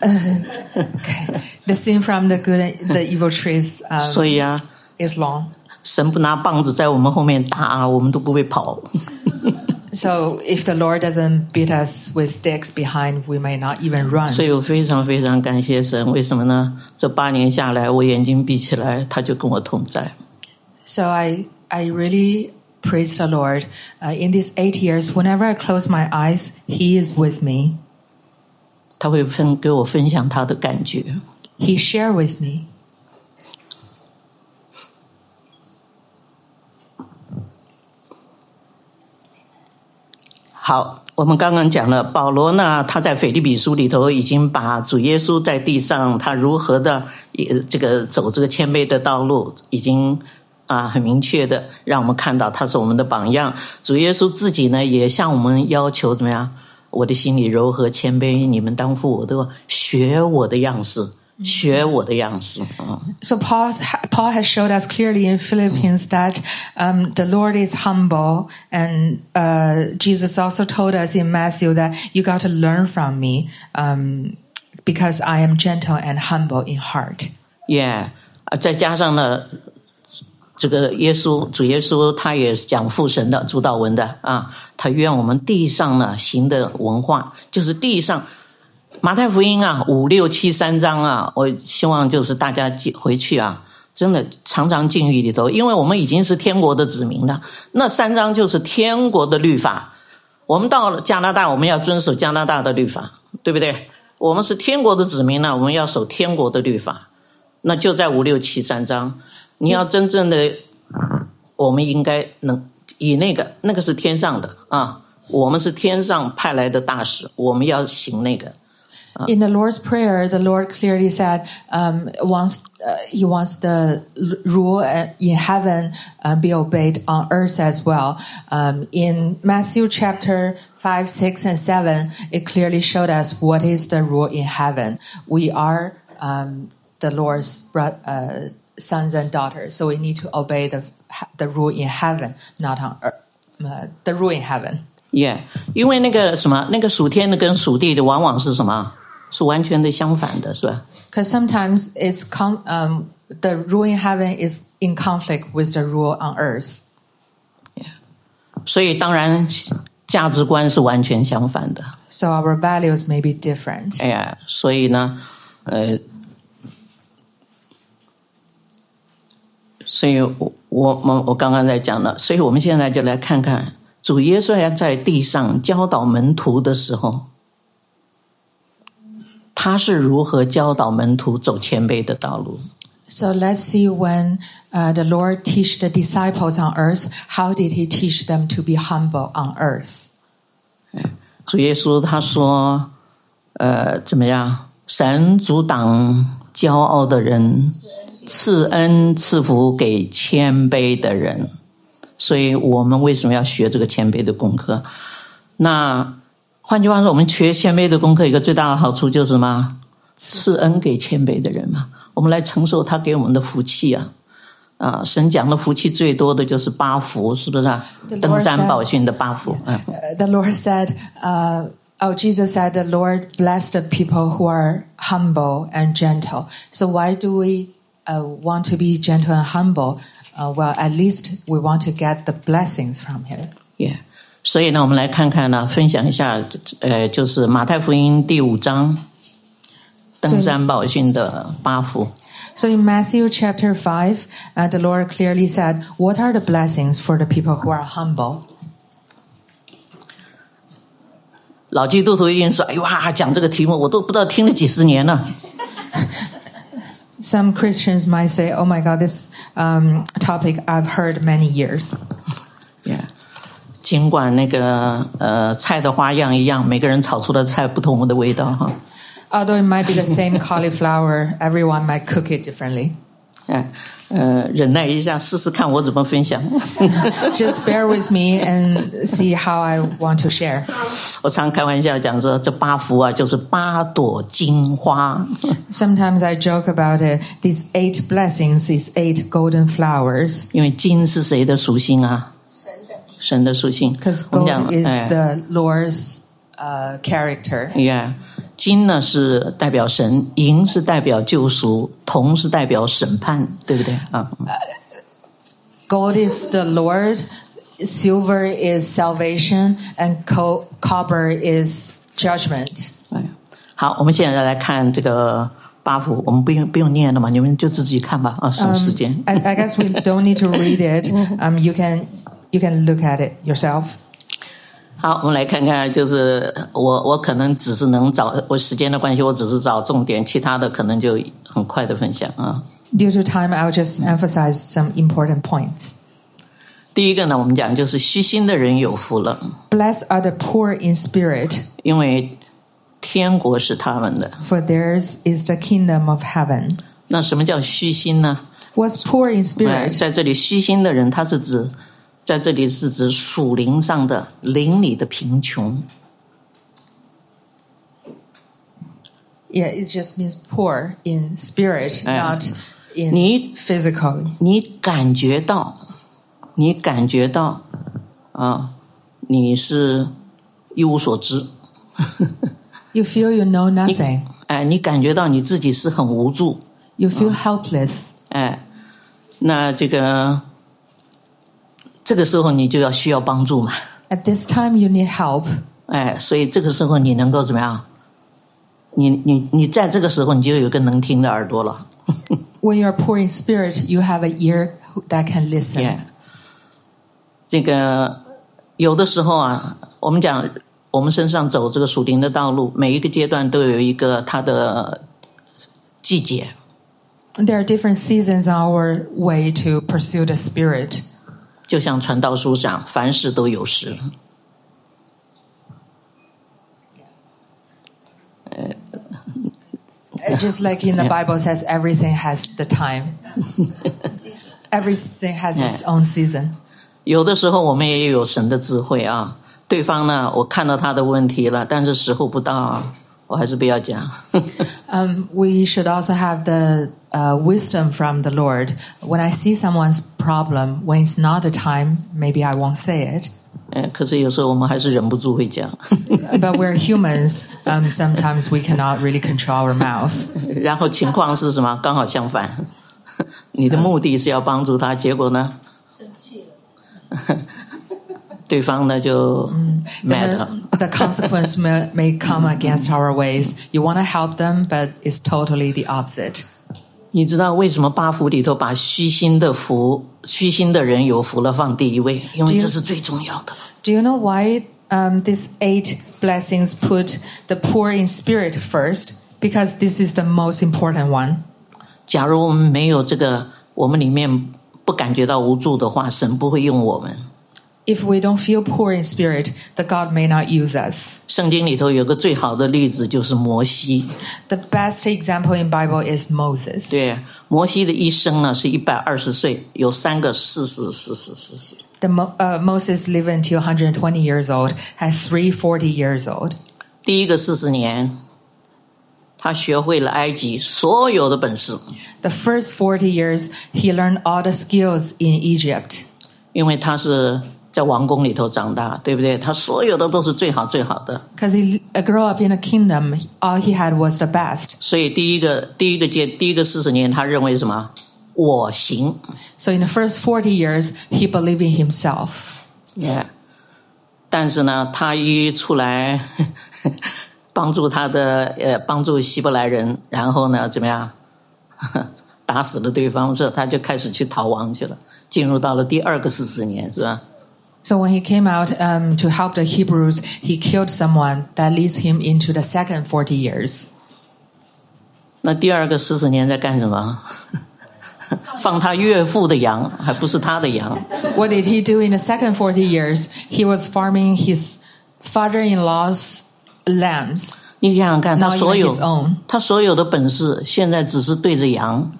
[SPEAKER 2] okay. (laughs) The sin from the good, and the evil trees
[SPEAKER 1] 所
[SPEAKER 2] um,
[SPEAKER 1] 以啊，
[SPEAKER 2] is long.
[SPEAKER 1] 神(laughs) 不拿棒子在我们后面打，我们都不会跑。
[SPEAKER 2] So if the Lord doesn't beat us with sticks behind, we may not even run.
[SPEAKER 1] 所以我非常非常感谢神，为什么呢？这八年下来，我眼睛闭起来，他就跟我同在。
[SPEAKER 2] So I, I really praise the Lord. Uh, in these eight years, whenever I close my eyes, He is with me.
[SPEAKER 1] 他会分给我分享他的感觉。
[SPEAKER 2] He share with me.
[SPEAKER 1] 好，我们刚刚讲了，保罗呢，他在腓立比书里头已经把主耶稣在地上他如何的呃这个走这个谦卑的道路，已经啊很明确的让我们看到他是我们的榜样。主耶稣自己呢，也向我们要求怎么样？我的心里柔和谦卑，你们当负我的，学我的样式，学我的样式。嗯，
[SPEAKER 2] So Paul, Paul has showed us clearly in Philippians that um, the Lord is humble, and uh, Jesus also told us in Matthew that you got to learn from me um, because I am gentle and humble in heart.
[SPEAKER 1] 耶、啊，再加上呢， 这个耶稣主耶稣他也是讲父神的主导文的啊，他愿我们地上呢行的文化，就是地上马太福音啊五六七三章啊，我希望就是大家回去啊，真的常常进狱里头，因为我们已经是天国的子民了，那三章就是天国的律法。我们到了加拿大，我们要遵守加拿大的律法，对不对？我们是天国的子民呢，我们要守天国的律法。那就在五六七三章，你要真正的，我们应该能以那个那个是天上的啊，我们是天上派来的大使，我们要行那个。
[SPEAKER 2] In the Lord's Prayer, the Lord clearly said um, wants uh, He wants the l- rule uh, in heaven uh, be obeyed on earth as well. Um, in Matthew chapter five, six, and seven, it clearly showed us what is the rule in heaven. We are um, the Lord's bro- uh, sons and daughters, so we need to obey the the rule in heaven, not on earth. Uh, the rule in heaven.
[SPEAKER 1] 耶、因为那个什么，那个属天的跟属地的往往是什么？是完全的相反的，是吧？
[SPEAKER 2] Because sometimes it's com- um, the rule in heaven is in conflict with the rule on earth.
[SPEAKER 1] 所以当然价值观是完全相反的。
[SPEAKER 2] So our values may be different.
[SPEAKER 1] 哎呀，所以呢，呃， 所以我我我我刚刚在讲了，所以我们现在就来看看主耶稣要在地上教导门徒的时候，他是如何教导门徒走谦卑的道路。
[SPEAKER 2] So let's see when uh, the Lord teach the disciples on earth, how did he teach them to be humble on earth?
[SPEAKER 1] 主耶稣他说，呃，怎么样？神阻挡骄傲的人，赐恩赐福给谦卑的人。所以我们为什么要学这个谦卑的功课？那换句话说，我们学谦卑的功课，一个最大的好处就是什么？赐恩给谦卑的人嘛。我们来承受他给我们的福气啊！啊，神讲的福气最多的就是八福，是不是啊？登山宝训的八福。嗯。
[SPEAKER 2] Uh, the Lord said, uh, "Oh, Jesus said, the Lord blessed the people who are humble and gentle." So why do we uh, want to be gentle and humble? Uh, well, at least we want to get the blessings from Him.
[SPEAKER 1] Yeah，所以呢，我们来看看呢，分享一下，呃，就是马太福音第五章登山宝训的八福。
[SPEAKER 2] So in Matthew chapter five, uh, the Lord clearly said, "What are the blessings for the people who are humble?"
[SPEAKER 1] 老基督徒一定说：“哎哇，讲这个题目我都不知道听了几十年了。 (laughs)
[SPEAKER 2] Some Christians might say, "Oh my God, this um, topic I've heard many years."
[SPEAKER 1] Yeah，尽管那个呃菜的花样一样，每个人炒出来的菜不同的味道哈。
[SPEAKER 2] Although it might be the same cauliflower, everyone might cook it differently.
[SPEAKER 1] 哎， 呃，忍耐一下，试试看我怎么分享。
[SPEAKER 2] Just bear with me and see how I want to share.
[SPEAKER 1] 我常开玩笑讲说，这八福啊，就是八朵金花。
[SPEAKER 2] Sometimes I joke about it. These eight blessings, these eight golden flowers,
[SPEAKER 1] 因为金是谁的属性啊？神的属性。
[SPEAKER 2] because
[SPEAKER 1] 我们
[SPEAKER 2] gold，is
[SPEAKER 1] 哎
[SPEAKER 2] the Lord's 呃 character。
[SPEAKER 1] Yeah，金呢是代表神，银是代表救赎，铜是代表审判，对不对啊
[SPEAKER 2] ？Gold is the Lord, silver is salvation, and copper is judgment。
[SPEAKER 1] 好，我们现在来看这个。八福，我们不用不用念了嘛，你们就自己看吧，啊，省时间。
[SPEAKER 2] I I guess we don't need to read it. (laughs) Um, you can you can look at it yourself.
[SPEAKER 1] 好，我们来看看，就是我我可能只是能找我时间的关系，我只是找重点，其他的可能就很快的分享啊。
[SPEAKER 2] Due to time, I'll just emphasize some important points.
[SPEAKER 1] 第一个呢，我们讲就是虚心的人有福了
[SPEAKER 2] ，Blessed are the poor in spirit,
[SPEAKER 1] 因为天国是他们的。
[SPEAKER 2] for theirs is the kingdom of heaven.
[SPEAKER 1] 那什么叫虚心呢
[SPEAKER 2] ？What's poor in
[SPEAKER 1] 哎
[SPEAKER 2] spirit?
[SPEAKER 1] 在这里虚心的人，他是指在这里是指属灵上的灵里的贫穷。
[SPEAKER 2] Yeah, it just means poor in spirit,
[SPEAKER 1] Eh.
[SPEAKER 2] not in
[SPEAKER 1] 你
[SPEAKER 2] physical.
[SPEAKER 1] 你感觉到，你感觉到啊，你是一无所知
[SPEAKER 2] ，You feel you know nothing.
[SPEAKER 1] 哎，你感觉到你自己是很无助
[SPEAKER 2] ，You feel helpless.
[SPEAKER 1] 哎，那这个这个时候你就要需要帮助嘛
[SPEAKER 2] ，At this time, you need help.
[SPEAKER 1] 哎，所以这个时候你能够怎么样？你你你在这个时候你就有一个能听的耳朵了。
[SPEAKER 2] When you are poor in spirit, you have an ear that can listen.
[SPEAKER 1] Yeah，这个有的时候啊，我们讲我们身上走这个属灵的道路，每一个阶段都有一个它的季节。
[SPEAKER 2] There are different seasons on our way to pursue the spirit.
[SPEAKER 1] 就像传道书上，凡事都有时。
[SPEAKER 2] 呃 Just like in the Bible says, everything has the time. everything has its own season.
[SPEAKER 1] 有的时候我们也有神的智慧啊。对方呢，我看到他的问题了，但是时候不到啊，我还是不要讲。
[SPEAKER 2] Um, we should also have the uh, wisdom from the Lord. When I see someone's problem, when it's not the time, maybe I won't say it. (laughs)
[SPEAKER 1] 嗯，可是有时候我们还是忍不住会讲。
[SPEAKER 2] But we're humans. Um, sometimes we cannot really control our mouth. (laughs)
[SPEAKER 1] 然后情况是什么？刚好相反，你的目的是要帮助他，结果呢？对方呢就 (laughs) mad 了。
[SPEAKER 2] the consequence may, may come against our ways. You want to help them, but it's totally the opposite.
[SPEAKER 1] 你知道为什么八福里头把虚心的福、虚心的人有福了放第一位？因为这是最重要的。
[SPEAKER 2] Do you know why um, these eight blessings put the poor in spirit first? Because this is the most important one.
[SPEAKER 1] 假如我们没有这个，我们里面不感觉到无助的话，神不会用我们。
[SPEAKER 2] if we don't feel poor in spirit, the God may not use us.
[SPEAKER 1] 圣经里头有个最好的例子就是摩西。
[SPEAKER 2] The best example in Bible is Moses.
[SPEAKER 1] 对，摩西的一生呢是一百二十岁，有三个四十、四十、四十。
[SPEAKER 2] The Mo, uh, Moses lived until 120 years old, had three 40 years old.
[SPEAKER 1] 第一个四十年，他学会了埃及所有的本事，
[SPEAKER 2] The first 40 years, he learned all the skills in Egypt
[SPEAKER 1] 因为他是 在王宫里头长大，对不对？他所有的都是最好最好的。
[SPEAKER 2] because he uh, grew up in a kingdom. All he had was the best.
[SPEAKER 1] 所以第一个第一个阶第一个四十年，他认为什么？我行
[SPEAKER 2] ，So in the first forty years, he believed in himself.
[SPEAKER 1] Yeah.、但是呢，他一出来帮助他的呃帮助希伯来人，然后呢怎么样打死了对方，这他就开始去逃亡去了，进入到了第二个四十年，是吧？
[SPEAKER 2] So when he came out um, to help the Hebrews, he killed someone that leads him into the second 40 years.
[SPEAKER 1] 那第二个四十年在干什么？放他岳父的羊，还不是他的羊。
[SPEAKER 2] What did (laughs) he do in the second 40 years? He was farming his father-in-law's lambs.
[SPEAKER 1] 你想想看，他
[SPEAKER 2] Not even
[SPEAKER 1] 所有
[SPEAKER 2] his own.
[SPEAKER 1] 他所有的本事，现在只是对着羊。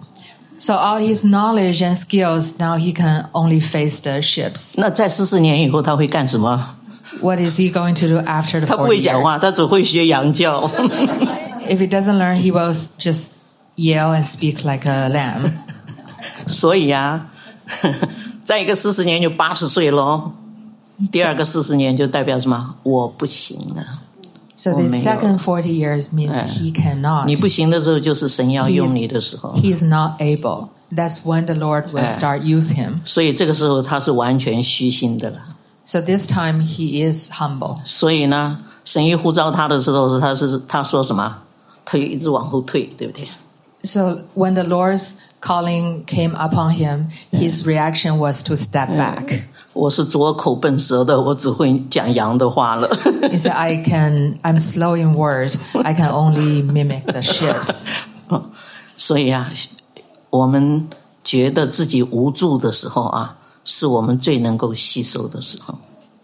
[SPEAKER 2] So all his knowledge and skills, now he can only face the ships.
[SPEAKER 1] 那在四十年以后，他会干什么？
[SPEAKER 2] What is he going to do after the
[SPEAKER 1] 他不
[SPEAKER 2] 40
[SPEAKER 1] 会讲
[SPEAKER 2] years?
[SPEAKER 1] 话，他只会学羊叫。 (laughs)
[SPEAKER 2] If he doesn't learn, he will just yell and speak like a lamb. (laughs)
[SPEAKER 1] 所以啊，再一个四十年就八十岁喽。第二个四十年就代表什么？我不行了。 (laughs)
[SPEAKER 2] So the
[SPEAKER 1] 我没有。
[SPEAKER 2] second 40 years means he cannot.
[SPEAKER 1] 你不行的时候，就是神要用你的时候。
[SPEAKER 2] He is not able. That's when the Lord will
[SPEAKER 1] Eh.
[SPEAKER 2] start use him.
[SPEAKER 1] 所以这个时候他是完全虚心的了。
[SPEAKER 2] So this time he is humble.
[SPEAKER 1] 所以呢，神一呼召他的时候，他是他说什么？他就一直往后退，对不对？
[SPEAKER 2] So when the Lord's calling came upon him, his reaction was to step back.
[SPEAKER 1] 我是左口笨舌的，我只会讲羊的话了。
[SPEAKER 2] He (laughs) said, I can, I'm slow in word. I can only mimic the ships. (laughs)
[SPEAKER 1] 所以啊，我们觉得自己无助的时候啊，是我们最能够吸收的时候。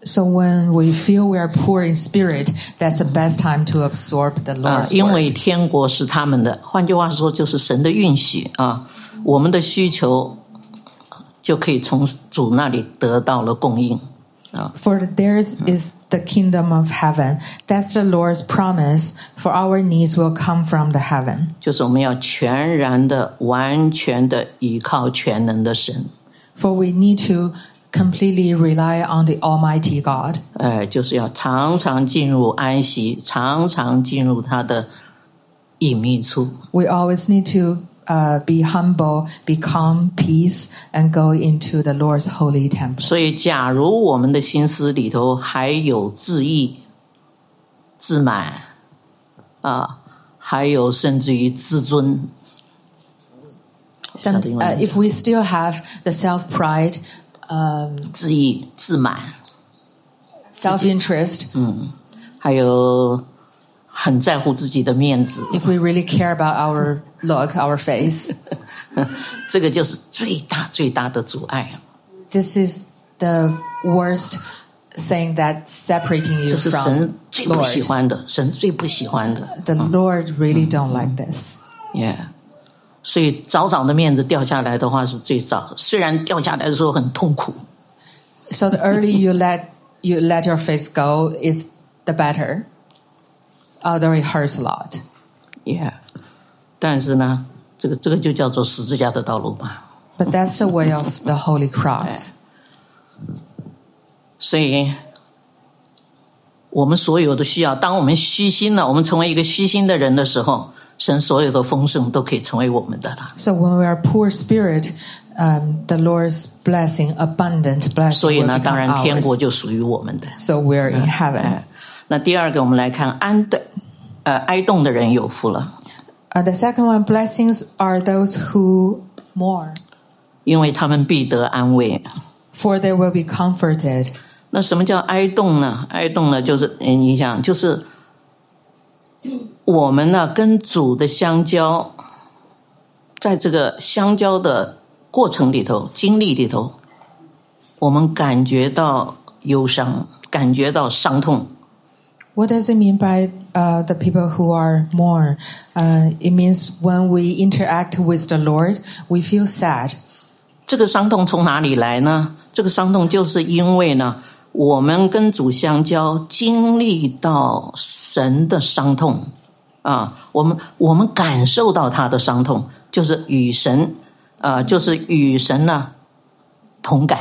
[SPEAKER 2] So when we feel we are poor in spirit, that's the best time to absorb the
[SPEAKER 1] 啊，
[SPEAKER 2] Lord's
[SPEAKER 1] 因
[SPEAKER 2] word.
[SPEAKER 1] 为天国是他们的，换句话说，就是神的允许啊，我们的需求 就可以从主那里得到了供应。
[SPEAKER 2] For theirs is the kingdom of heaven. That's the Lord's promise. For our needs will come from the heaven.
[SPEAKER 1] 就是我们要全然的、完全的依靠全能的神，
[SPEAKER 2] For we need to completely rely on the Almighty God.
[SPEAKER 1] 哎，就是要常常进入安息，常常进入他的隐秘处。
[SPEAKER 2] We always need to uh, be humble, be calm, peace, and go into the Lord's holy temple.
[SPEAKER 1] 所以，假如我们的心思里头还有自义、自满啊，还有甚至于自尊，
[SPEAKER 2] Some, uh, if we still have the self pride, um,
[SPEAKER 1] 自义、自满，
[SPEAKER 2] self interest,
[SPEAKER 1] 还有 很在乎自己的面子，
[SPEAKER 2] if we really care about our look, our face,
[SPEAKER 1] 这个就是最大最大的阻碍。
[SPEAKER 2] this is (laughs) the worst thing that's separating you
[SPEAKER 1] 这是
[SPEAKER 2] from
[SPEAKER 1] 神最不喜
[SPEAKER 2] Lord.
[SPEAKER 1] 欢的，神最不喜欢的。
[SPEAKER 2] The Lord really don't like this.
[SPEAKER 1] Yeah，所以早早的面子掉下来的话是最早，虽然掉下来的时候很痛苦，
[SPEAKER 2] So the early you let you let your face go is the better. Although it hurts a lot.
[SPEAKER 1] Yeah，但是呢，这个这个就叫做十字架的道路嘛。
[SPEAKER 2] But that's the way of the Holy Cross. (laughs)
[SPEAKER 1] 所以，我们所有的需要，当我们虚心了，我们成为一个虚心的人的时候，神所有的丰盛都可以成为我们的了。
[SPEAKER 2] So when we are poor spirit, um, the Lord's blessing, abundant
[SPEAKER 1] 所
[SPEAKER 2] blessing,
[SPEAKER 1] 以
[SPEAKER 2] will
[SPEAKER 1] 呢，当
[SPEAKER 2] become
[SPEAKER 1] 然天国
[SPEAKER 2] ours.
[SPEAKER 1] 就属于我们的。
[SPEAKER 2] So we're in heaven.
[SPEAKER 1] 哎，那第二个，我们来看安的，呃，哀动的人有福了
[SPEAKER 2] ，Uh, the second one, blessings are those who mourn,
[SPEAKER 1] 因为他们必得安慰。
[SPEAKER 2] for they will be comforted.
[SPEAKER 1] 那什么叫哀动呢？哀动呢，就是嗯你想，就是我们呢跟主的相交，在这个相交的过程里头、经历里头，我们感觉到忧伤，感觉到伤痛。
[SPEAKER 2] What does it mean by uh, the people who are mourn? Uh, it means when we interact with the Lord, we feel sad.
[SPEAKER 1] 这个伤痛从哪里来呢？这个伤痛就是因为呢，我们跟主相交，经历到神的伤痛啊，我们我们感受到他的伤痛，就是与神啊，就是与神呢同感。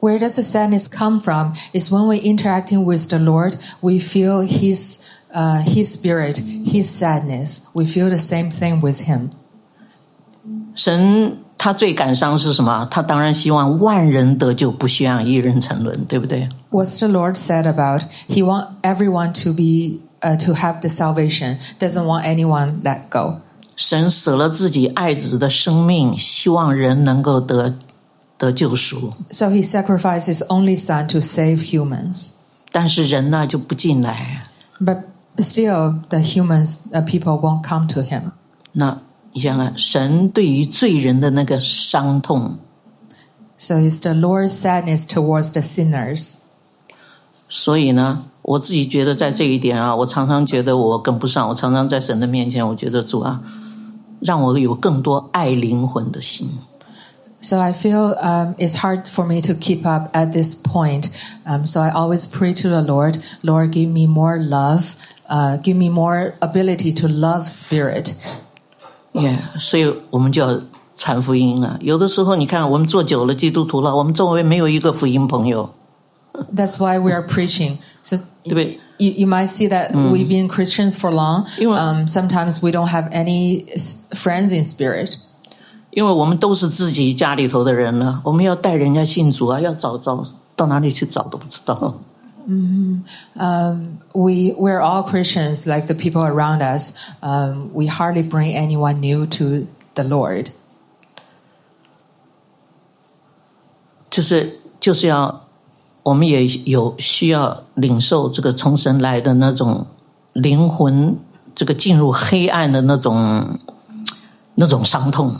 [SPEAKER 2] Where does the sadness come from? Is when we interacting with the Lord, we feel His uh, His spirit, His sadness. We feel the same thing with Him.
[SPEAKER 1] 神他最感伤是什么？他当然希望万人得救，不希望一人沉沦，对不对？
[SPEAKER 2] What's the Lord said about? He want everyone to be uh, to have the salvation. Doesn't want anyone let go.
[SPEAKER 1] 神舍了自己爱子的生命，希望人能够得 得救赎。
[SPEAKER 2] So He sacrificed His only Son to save humans.
[SPEAKER 1] 但是人呢就不进来。
[SPEAKER 2] But still, the humans, uh, people won't come to Him.
[SPEAKER 1] 那你想想，神对于罪人的那个伤痛，
[SPEAKER 2] So it's the Lord's sadness towards the sinners.
[SPEAKER 1] 所以呢，我自己觉得在这一点啊，我常常觉得我跟不上。我常常在神的面前，我觉得主啊，让我有更多爱灵魂的心。
[SPEAKER 2] So I feel um, it's hard for me to keep up at this point. Um, so I always pray to the Lord, Lord, give me more love, uh, give me more ability to love spirit.
[SPEAKER 1] 耶、所以我们就要传福音了。有的时候，你看我们做久了基督徒了，我们周围没有一个福音朋友，
[SPEAKER 2] That's why we are preaching. So
[SPEAKER 1] 对不对？
[SPEAKER 2] you, you might see that we've been Christians for long.
[SPEAKER 1] 因为-
[SPEAKER 2] Um, sometimes we don't have any s- friends in spirit.
[SPEAKER 1] 因为我们都是自己家里头的人了，我们要带人家信主啊，要找找到哪里去找都不知道。嗯。
[SPEAKER 2] we we're all Christians, like the people around us. Um, we hardly bring anyone new to the Lord.
[SPEAKER 1] 就是就是要，我们也有需要领受这个从神来的那种灵魂，这个进入黑暗的那种那种伤痛。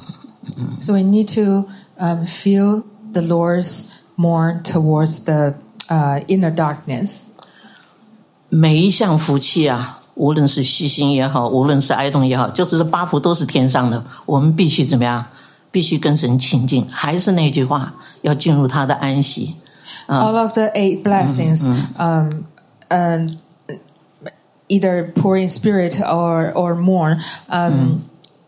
[SPEAKER 2] So we need to um, feel the Lord's mourn towards the uh, inner darkness.
[SPEAKER 1] 每一项福气啊，无论是虚心也好，无论是哀动也好，就是这八福都是天上的，我们必须怎么样？必须跟神亲近。还是那句话，要进入他的安息。
[SPEAKER 2] All of the eight blessings, um, and either poor in spirit or or mourn, um,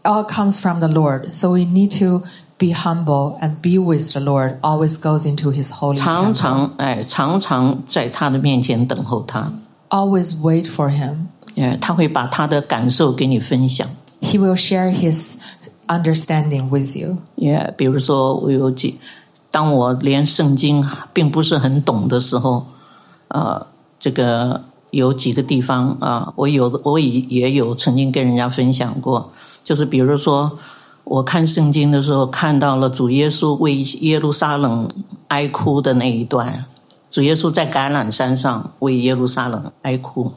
[SPEAKER 2] all comes from the Lord. So we need to be humble and be with the Lord. Always goes into His holy
[SPEAKER 1] 常
[SPEAKER 2] temple.
[SPEAKER 1] 常哎，常常在他的面前等候他。
[SPEAKER 2] Always wait for Him.
[SPEAKER 1] 哎，他会把他的感受给你分享。
[SPEAKER 2] He will share His understanding with you.
[SPEAKER 1] 也、比如说，我有几，当我连圣经并不是很懂的时候，呃，这个有几个地方啊、我有的我也也有曾经跟人家分享过， 就是比如说，我看圣经的时候看到了主耶稣为耶路撒冷哀哭的那一段，主耶稣在橄榄山上为耶路撒冷哀哭。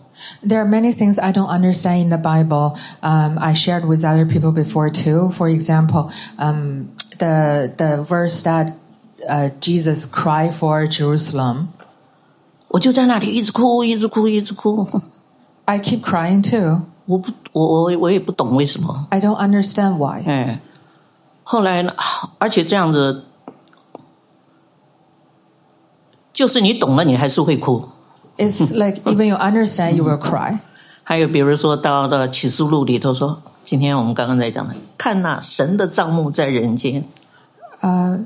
[SPEAKER 2] There are many things I don't understand in the Bible. Um, I shared with other people before too. For example, um, the the verse that uh, Jesus cried for Jerusalem.
[SPEAKER 1] 我就在那里一直哭，一直哭，一直哭。
[SPEAKER 2] I keep crying too.
[SPEAKER 1] 我不，我我我也不懂为什么。
[SPEAKER 2] I don't understand why.
[SPEAKER 1] 哎，后来呢，而且这样子，就是你懂了，你还是会哭。
[SPEAKER 2] It's like even you understand, you will cry.
[SPEAKER 1] 还有比如说到了启示录里头说，今天我们刚刚在讲的，看那神的帐幕在人间，呃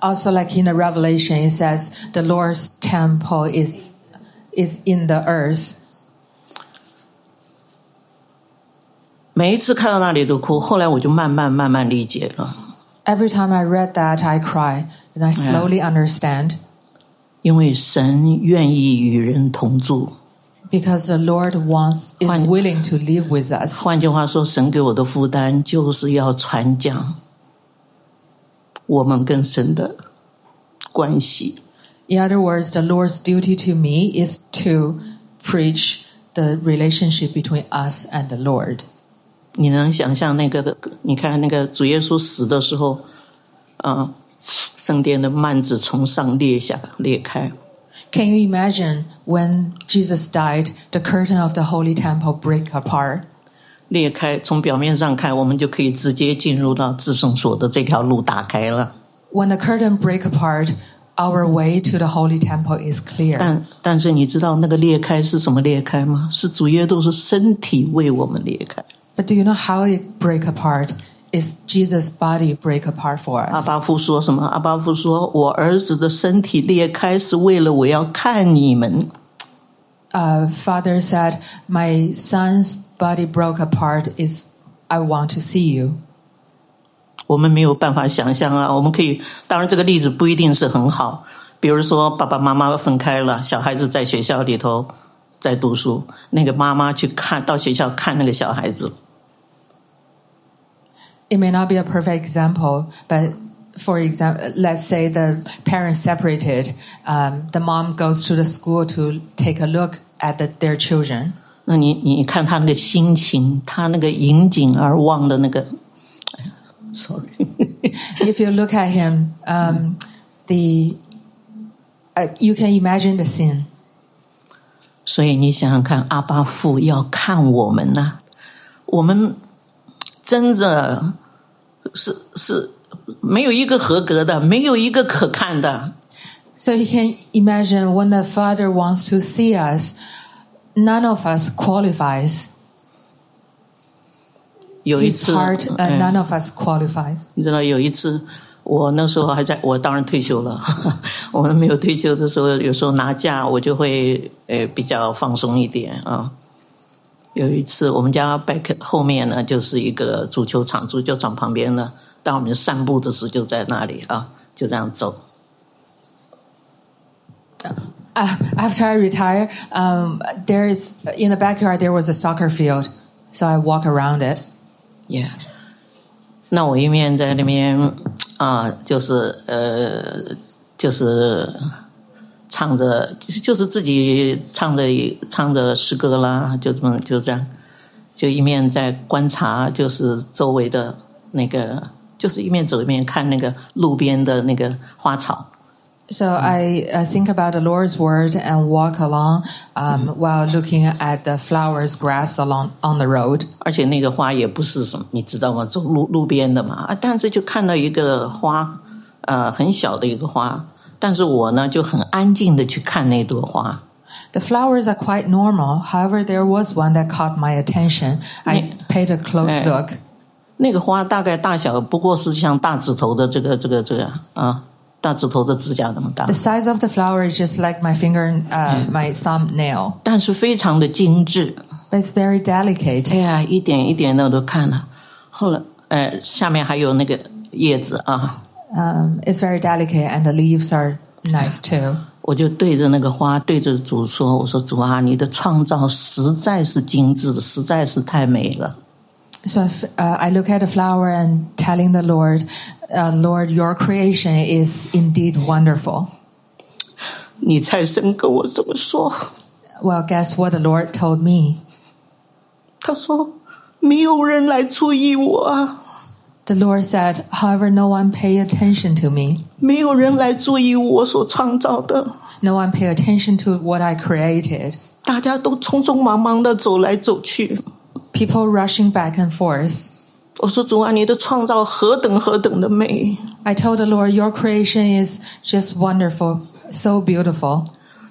[SPEAKER 2] ，Also like in the Revelation, it says the Lord's temple is is in the earth.
[SPEAKER 1] 每一次看到那里都哭。后来我就慢慢慢慢理解了，
[SPEAKER 2] Every time I read that, I cry, and I slowly understand
[SPEAKER 1] 因为神愿意与人同住。
[SPEAKER 2] because the Lord wants is
[SPEAKER 1] Fine.
[SPEAKER 2] willing to live with us.
[SPEAKER 1] 换句话说，神给我的负担就是要传讲我们跟神的关系。
[SPEAKER 2] In other words, the Lord's duty to me is to preach the relationship between us and the Lord.
[SPEAKER 1] 你能想象那个的？你看那个主耶稣死的时候，啊、圣殿的幔子从上裂下裂开
[SPEAKER 2] ，Can you imagine when Jesus died, the curtain of the holy temple break apart?
[SPEAKER 1] 裂开，从表面上看，我们就可以直接进入到至圣所的这条路打开了。
[SPEAKER 2] When the curtain break apart, our way to the holy temple is clear.
[SPEAKER 1] 但但是你知道那个裂开是什么裂开吗？是主耶稣是身体为我们裂开。
[SPEAKER 2] But do you know how it break apart? Is Jesus' body break apart for
[SPEAKER 1] 阿
[SPEAKER 2] us?
[SPEAKER 1] 巴夫说什么？阿巴夫说：“我儿子的身体裂开是为了我要看你们。
[SPEAKER 2] Uh, Father said, "My son's body broke apart. Is I want to see you."
[SPEAKER 1] ”我们没有办法想象啊。我们可以，当然这个例子不一定是很好。比如说，爸爸妈妈分开了，小孩子在学校里头在读书，那个妈妈去看到学校看那个小孩子，
[SPEAKER 2] It may not be a perfect example, but for example, let's say the parents separated. Um, the mom goes to the school to take a look at the, their children.
[SPEAKER 1] 那你你看他那个心情，他那个引颈而望的那个哎呀，sorry，
[SPEAKER 2] if (laughs) you look at him, um, the uh, you can imagine the scene.
[SPEAKER 1] 所以你想想看，阿巴父要看我们呐、我们 真的是是没有一个合格的，没有一个可看的。
[SPEAKER 2] So you can imagine when the Father wants to see us, none of us qualifies.
[SPEAKER 1] 有一次
[SPEAKER 2] uh,
[SPEAKER 1] 嗯
[SPEAKER 2] none of us qualifies.
[SPEAKER 1] 你知道有一次，我那时候还在，我当然退休了。我们没有退休的时候，有时候拿假，我就会呃比较放松一点啊。有一次，我们家 back 后面呢，就是一个足球场，足球场旁边呢，当我们散步的时候就在那里啊，就这样走。
[SPEAKER 2] Uh, after I retire, um, there is in the backyard there was a soccer field, so I walk around it.
[SPEAKER 1] Yeah，那我一面在那边啊，就是呃，就是唱着，就是自己唱着唱着诗歌啦，就这么就这样，就一面在观察，就是周围的那个，就是一面走一面看那个路边的那个花草。
[SPEAKER 2] So I uh, think about the Lord's word and walk along um, while looking at the flowers, grass along on the road.
[SPEAKER 1] 而且那个花也不是什么，你知道吗？走路路边的嘛，啊，但是就看到一个花，呃，很小的一个花， 但是我呢就很安静的去看那朵花
[SPEAKER 2] ，The flowers are quite normal. However, there was one that caught my attention. I paid a close
[SPEAKER 1] Eh.
[SPEAKER 2] look.
[SPEAKER 1] 那个花大概大小不过是像大指头的这个这个这个啊，大指头的指甲那么大
[SPEAKER 2] The，size of the flower is just like my finger, uh, my thumbnail,
[SPEAKER 1] 但是非常的精致。
[SPEAKER 2] but it's very delicate.
[SPEAKER 1] 哎呀，一点一点的我都看了。后来，呃，下面还有那个叶子啊，
[SPEAKER 2] Um, it's very delicate, and the leaves are nice too.
[SPEAKER 1] 我就对着那个花，对着主说：“我说主啊，你的创造实在是精致，实在是太美了。
[SPEAKER 2] So if, uh, I look at the flower and telling the Lord, uh, Lord, your creation is indeed wonderful.
[SPEAKER 1] 你才生跟我这么说。
[SPEAKER 2] Well, guess what the Lord told me?
[SPEAKER 1] 他说：“没有人来注意我啊，
[SPEAKER 2] The Lord said, however, no one pay attention to me.
[SPEAKER 1] 没有人来注意我所创造的，
[SPEAKER 2] No one pay attention to what I created.
[SPEAKER 1] 大家都匆匆忙忙的走来走去。
[SPEAKER 2] People rushing back and forth.
[SPEAKER 1] 我说主啊，你的创造何等何等的美！
[SPEAKER 2] I told the Lord, your creation is just wonderful, so beautiful.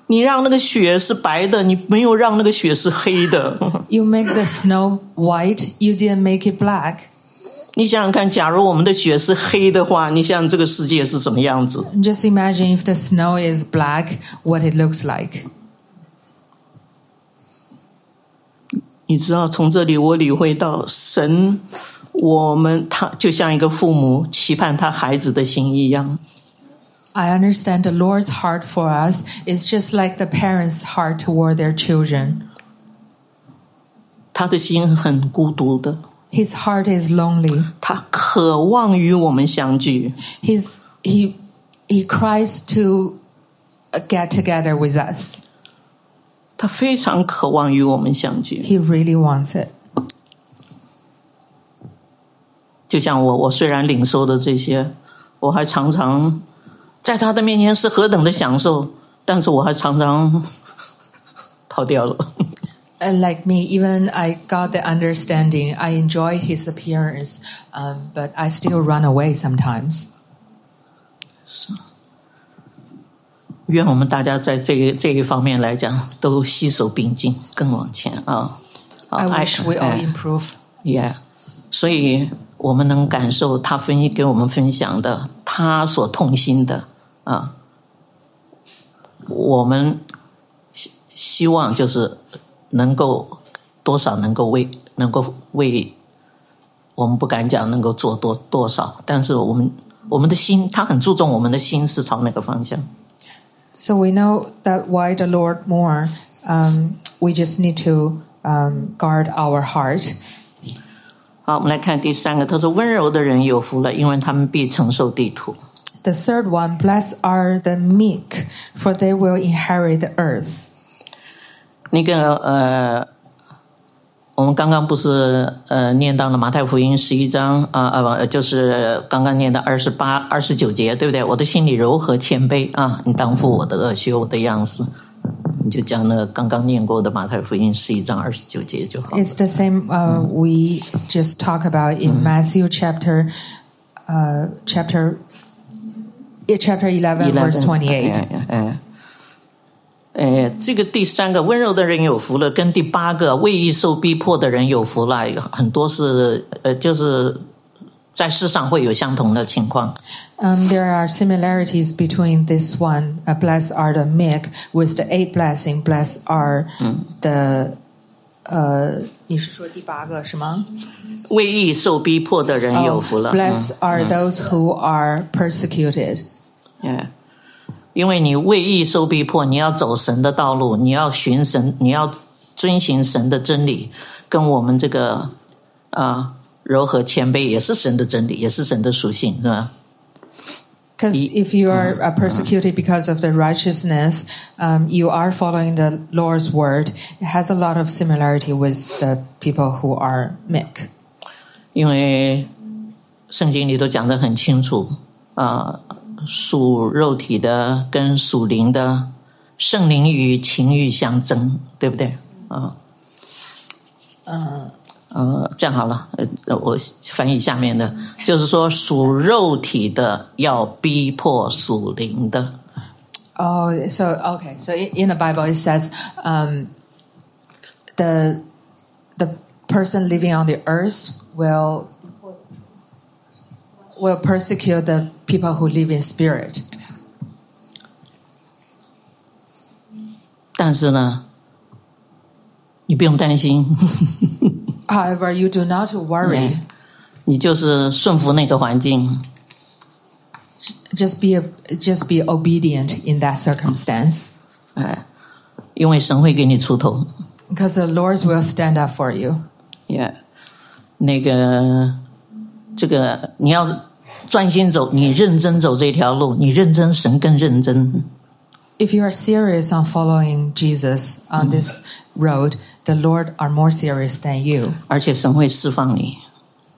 [SPEAKER 1] 你让那个雪是白的，你没有让那个雪是黑的。
[SPEAKER 2] You make the snow white, you didn't make it black.
[SPEAKER 1] 你想想看，假如我们的雪是黑的话，你想想这个世界是什么样子
[SPEAKER 2] ？Just imagine if the snow is black, what it looks like.
[SPEAKER 1] 你知道，从这里我领会到神，我们他就像一个父母期盼他孩子的心一样。
[SPEAKER 2] I understand the Lord's heart for us is just like the parents' heart toward their children.
[SPEAKER 1] 他的心很孤独的，
[SPEAKER 2] His heart is lonely.
[SPEAKER 1] 他渴望与我们相聚。
[SPEAKER 2] He's, he, he cries to uh, get together with us.
[SPEAKER 1] 他非常渴望与我们相聚，
[SPEAKER 2] He really wants it.
[SPEAKER 1] 就像我，我虽然领受的这些， 我还常常在他的面前是何等的享受，但是我还常常跑掉了。 (laughs)
[SPEAKER 2] And like me, even I got the understanding. I enjoy his appearance, um, but I still run away sometimes.
[SPEAKER 1] 愿我们大家在这个这一方面来讲，都携手并进，更往前啊！好
[SPEAKER 2] I wish we all
[SPEAKER 1] 哎
[SPEAKER 2] improve.
[SPEAKER 1] Yeah，所以我们能感受他分给我们分享的，他所痛心的啊，我们希希望就是 能够多少能够为能够为，我们不敢讲能够做多多少，但是我们我们的心，他很注重我们的心是朝那个方向。
[SPEAKER 2] So we know that why the Lord more. Um, we just need to um, guard our heart.
[SPEAKER 1] 好，我们来看第三个，他说：“温柔的人有福了，因为他们必承受地土。
[SPEAKER 2] The third one, blessed are the meek, for they will inherit the earth. ”
[SPEAKER 1] 那个呃，我们刚刚不是呃念到了马太福音十一章啊啊不，就是刚刚念到二十八、二十九节，对不对？我的心里柔和谦卑啊，你当负我的恶，学我的样式。你就讲那个刚刚念过的马太福音十一章二十九节就好。
[SPEAKER 2] It's the same uh, we just talk about in Matthew chapter, uh, chapter, eh, chapter 11, verse 28.
[SPEAKER 1] 哎哎 哎，这个第三个温柔的人有福了，跟第八个为义受逼迫的人有福了，有很多是呃，就是在世上会有相同的情况。
[SPEAKER 2] Um, there are similarities between this one, uh, blessed are the meek, with the eight blessing, blessed are the, uh, 你是说第八个是吗？
[SPEAKER 1] 为义受逼迫的人有福了。
[SPEAKER 2] blessed are those who are persecuted.
[SPEAKER 1] 嗯，因为你为义受逼迫，你要走神的道路，你要寻神，你要遵行神的真理，跟我们这个啊、柔和谦卑也是神的真理，也是神的属性，是吧
[SPEAKER 2] ？Because if you are uh, persecuted because of the righteousness, um, you are following the Lord's word. It has a lot of similarity with the people who are meek.
[SPEAKER 1] 因为圣经里都讲得很清楚啊，属肉体的跟属灵的，圣灵与情欲相争，对不对？啊，嗯呃，这样好了，呃，我翻译下面的，就是说属肉体的要逼迫属灵的
[SPEAKER 2] ，Oh, so okay. So in, in the Bible, it says um, the the person living on the earth will will persecute the people who live in spirit.
[SPEAKER 1] 但是呢，你不用担心，
[SPEAKER 2] However, (laughs) you do not worry.
[SPEAKER 1] 你就是顺服那个环境，
[SPEAKER 2] Just be just be obedient in that circumstance,
[SPEAKER 1] 哎，因为神会给你出头。
[SPEAKER 2] because the Lord will stand up for you.
[SPEAKER 1] Yeah，那个 这个你要专心走，你认真走这条路，你认真，神更认真。
[SPEAKER 2] If you are serious on following Jesus on this road, the Lord are more serious than you,
[SPEAKER 1] 而且神会释放你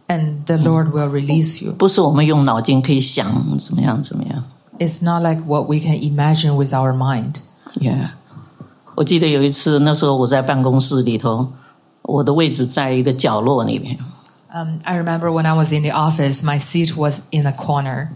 [SPEAKER 2] ，and the Lord will release you.
[SPEAKER 1] 不是我们用脑筋可以想怎么样怎么样。
[SPEAKER 2] It's not like what we can imagine with our mind.
[SPEAKER 1] Yeah，我记得有一次，那时候我在办公室里头，我的位置在一个角落里面，
[SPEAKER 2] Um, I remember when I was in the office, my seat was in a corner.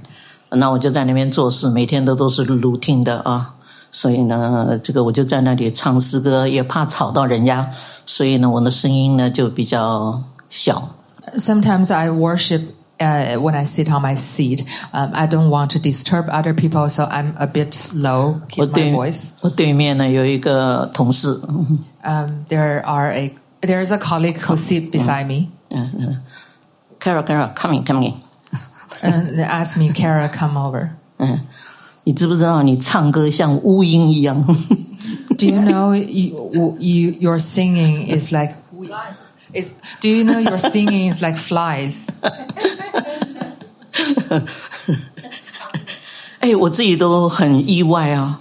[SPEAKER 1] 那我就在那边做事，每天都都是 routine 的啊。所以呢，这个我就在那里唱诗歌，也怕吵到人家，所以呢，我的声音呢就比较小。
[SPEAKER 2] Sometimes I worship uh, when I sit on my seat. Um, I don't want to disturb other people, so I'm a bit low,
[SPEAKER 1] 我
[SPEAKER 2] keep my
[SPEAKER 1] 对
[SPEAKER 2] voice.
[SPEAKER 1] 我对面呢有一个同事，
[SPEAKER 2] Um, there are a there's a colleague who sit beside me
[SPEAKER 1] 嗯嗯，Carol Carol coming
[SPEAKER 2] coming，and they ask me, "Kara, come over."
[SPEAKER 1] 嗯，你知不知道你唱歌像乌蝇一样
[SPEAKER 2] ？Do you know you, you your singing is like is Do you know your singing is like flies?
[SPEAKER 1] 哎，我自己都很意外啊！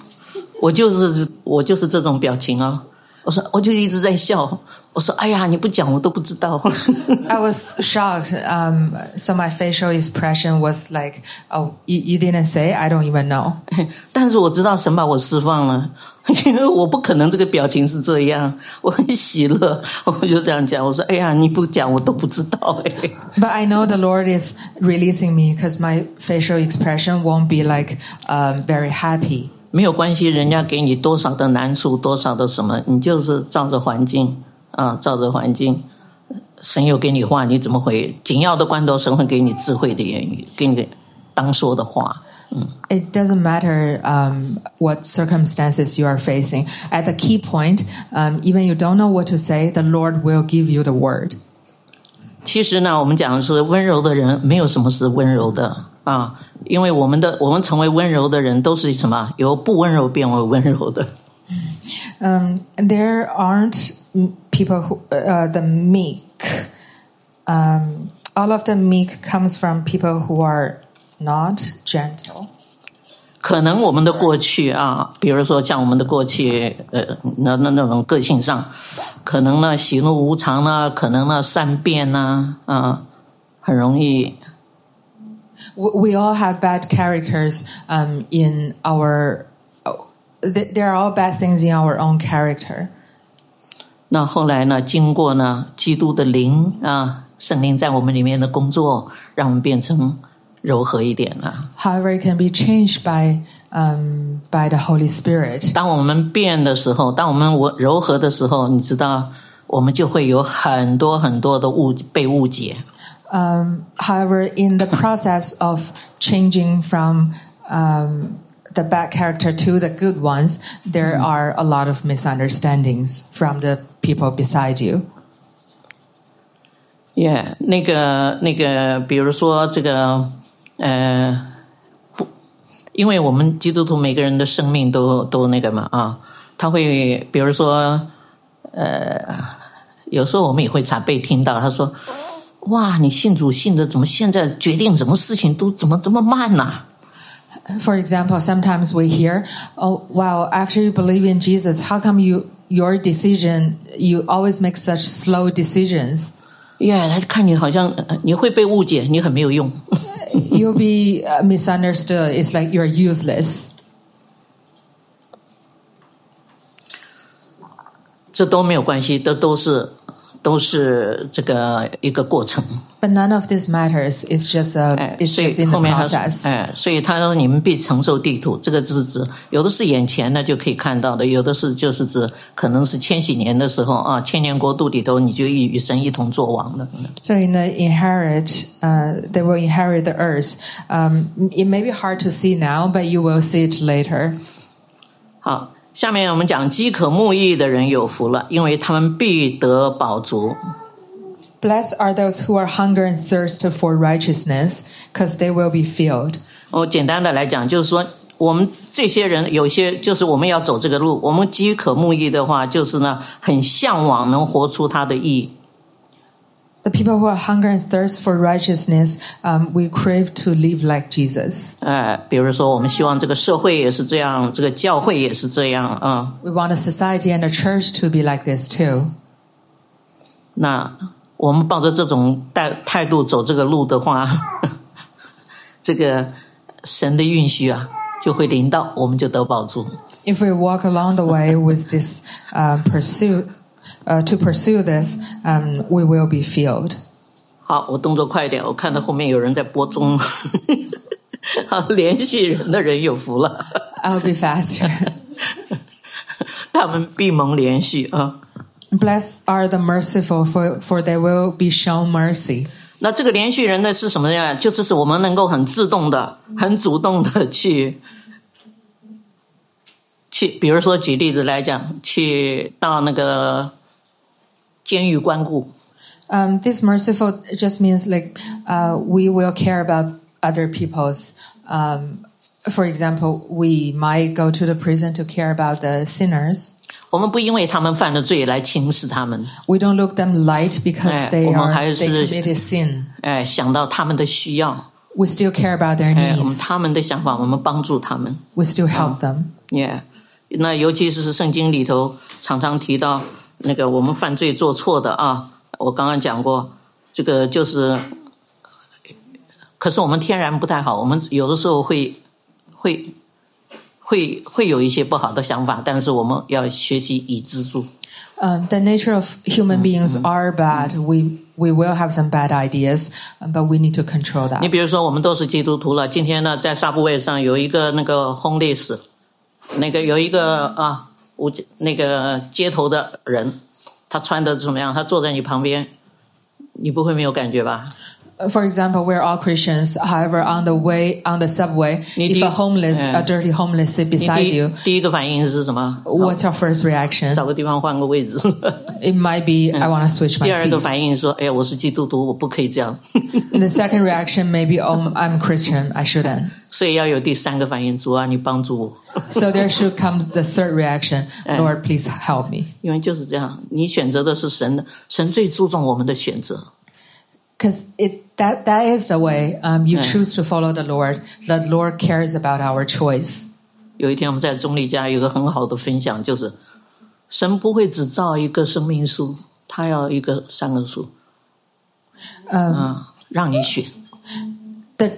[SPEAKER 1] 我就是我就是这种表情啊！我说我就一直在笑，我说：“哎呀，你不讲我都不知道。 (laughs)
[SPEAKER 2] I was shocked. Um, so my facial expression was like, "Oh, you, you didn't say? I don't even know." (laughs) (laughs)
[SPEAKER 1] ”但是我知道神把我释放了，因为我不可能这个表情是这样，我很喜乐，我就这样讲。我说：“哎呀，你不讲我都不知道。”哎，
[SPEAKER 2] But I know the Lord is releasing me because my facial expression won't be like um, very happy.
[SPEAKER 1] 没有关系，人家给你多少的难处，多少的什么，你就是照着环境 啊，照着环境。神有给你话，你怎么回？紧要的关头，神会给你智慧的言语，给你当说的话。
[SPEAKER 2] It doesn't matter um, what circumstances you are facing. At the key point, um, even you don't know what to say, the Lord will give you the word.
[SPEAKER 1] 其实呢，我们讲的是温柔的人，没有什么是温柔的啊，因为我们的我们成为温柔的人，都是什么由不温柔变为温柔的。
[SPEAKER 2] Um, there aren't m- people who uh, the meek. Um, all of the meek comes from people who are not gentle.
[SPEAKER 1] 可能我们的过去啊，比如说像我们的过去，呃，那那那种个性上，可能呢喜怒无常呢，可能呢善变呐，啊，很容易
[SPEAKER 2] We, we all have bad characters um, in our. oh, th- There are all bad things in our own character.
[SPEAKER 1] 那后来呢，经过呢基督的灵啊，圣灵在我们里面的工作，让我们变成柔和一点了。
[SPEAKER 2] However, it can be changed by um, by the Holy Spirit.
[SPEAKER 1] 当我们变的时候，当我们柔柔和的时候，你知道，我们就会有很多很多的误被误解。
[SPEAKER 2] Um, however, in the process of changing from um, the bad character to the good ones, there are a lot of misunderstandings from the people beside you.
[SPEAKER 1] 耶、那个那个，比如说这个，呃，不，因为我们基督徒每个人的生命都都那个嘛啊，他会，比如说，呃，有时候我们也会常被听到，他说：“哇，你信主信的怎么现在决定什么事情都怎么这么慢呐、
[SPEAKER 2] For example, sometimes we hear, "Oh, wow! After you believe in Jesus, how come you your decision you always make such slow decisions?"
[SPEAKER 1] 耶、他就看你好像呃你会被误解，你很没有用。 (laughs)
[SPEAKER 2] You'll be uh, misunderstood. It's like you're useless.
[SPEAKER 1] 这都没有关系，这都是 都是这个一个过程。
[SPEAKER 2] But none of this matters. It's just a,
[SPEAKER 1] 哎
[SPEAKER 2] ，it's just in
[SPEAKER 1] 后
[SPEAKER 2] the process.
[SPEAKER 1] 哎，所以他说你们必承受地土，这个是指有的是眼前的就可以看到的，有的是就是指可能是千禧年的时候啊，千年国度里头你就与与神一同作王的。
[SPEAKER 2] So in the inherit, uh, they will inherit the earth. Um, it may be hard to see now, but you will see it later.
[SPEAKER 1] 好，下面我们讲饥渴慕义的人有福了，因为他们必得饱足。
[SPEAKER 2] Blessed are those who are hunger and thirst for righteousness, because they will be filled.
[SPEAKER 1] 我简单的来讲，就是说，我们这些人有些就是我们要走这个路，我们饥渴慕义的话，就是呢，很向往能活出他的意义。
[SPEAKER 2] The people who are hunger and thirst for righteousness, um, we crave to live like Jesus.
[SPEAKER 1] 呃，比如说，我们希望这个社会也是这样，这个教会也是这样啊、
[SPEAKER 2] We want a society and a church to be like this too.
[SPEAKER 1] 那我们抱着这种态态度走这个路的话，这个神的允许啊，就会临到，我们就得保住。
[SPEAKER 2] If we (laughs) walk along the way with this uh, pursuit, uh, to pursue this, um, we will be filled.
[SPEAKER 1] 好，我动作快一点，我看到后面有人在播钟。好，连续人的人有福了，
[SPEAKER 2] I'll be faster. (laughs)
[SPEAKER 1] 他们闭蒙连续啊。
[SPEAKER 2] Blessed are the merciful, for, for they will be shown mercy.
[SPEAKER 1] 那这个连续人呢是什么呀？就是是我们能够很自动的、很主动的去去，比如说举例子来讲，去到那个 监狱关顾，
[SPEAKER 2] Um, this merciful just means like uh, we will care about other people's. Um, for example, we might go to the prison to care about the sinners.
[SPEAKER 1] 我们不因为他们犯了罪来轻视他们，
[SPEAKER 2] We don't look them light because
[SPEAKER 1] Eh,
[SPEAKER 2] they
[SPEAKER 1] 我们
[SPEAKER 2] are
[SPEAKER 1] 还是-
[SPEAKER 2] they committed sin.
[SPEAKER 1] 哎，想到他们的需要，
[SPEAKER 2] We still care about their
[SPEAKER 1] 哎，我们
[SPEAKER 2] needs.
[SPEAKER 1] 他们的想法，我们帮助他们。
[SPEAKER 2] We still help them.
[SPEAKER 1] 耶、那尤其是圣经里头常常提到， 那个我们犯罪做错的啊，我刚刚讲过，这个就是，可是我们天然不太好，我们有的时候会会会会有一些不好的想法，但是我们要学习以知足。
[SPEAKER 2] Um, the nature of human beings are bad. We we will have some bad ideas, um, but we need to control
[SPEAKER 1] 你
[SPEAKER 2] that.
[SPEAKER 1] 你比如说，我们都是基督徒了，今天呢，在沙布位上有一个那个 homeless，那个有一个啊，无那个街头的人，他穿的怎么样？他坐在你旁边，你不会没有感觉吧？
[SPEAKER 2] Uh, For example, we're all Christians. However, on the way on the subway,
[SPEAKER 1] Need
[SPEAKER 2] if
[SPEAKER 1] you-
[SPEAKER 2] a homeless,
[SPEAKER 1] Yeah.
[SPEAKER 2] a dirty homeless sit
[SPEAKER 1] 你
[SPEAKER 2] beside
[SPEAKER 1] 第
[SPEAKER 2] you,
[SPEAKER 1] 一第一个反应是什么？
[SPEAKER 2] what's your first reaction?
[SPEAKER 1] 找(laughs) 个地方换个位置。
[SPEAKER 2] It might be I want to switch
[SPEAKER 1] 第
[SPEAKER 2] my
[SPEAKER 1] 二个
[SPEAKER 2] seat.
[SPEAKER 1] 反应说：“哎呀，我是基督徒，我不可以这样。
[SPEAKER 2] And (laughs) the second reaction may be, oh, I'm Christian. I shouldn't.
[SPEAKER 1] ”所以要有第三个反应，主啊，你帮助我。 (laughs)
[SPEAKER 2] So there should come the third reaction. Lord, please help me.
[SPEAKER 1] 因为就是这样，你选择的是神的，神最注重我们的选择。
[SPEAKER 2] Because it that that is the way um, you
[SPEAKER 1] Yeah.
[SPEAKER 2] choose to follow the Lord. The Lord cares about our choice.
[SPEAKER 1] 有一天我们在中立家有一个很好的分享，就是神不会只造一个生命树，他要一个三个树，
[SPEAKER 2] Um,
[SPEAKER 1] 嗯，让你选。
[SPEAKER 2] the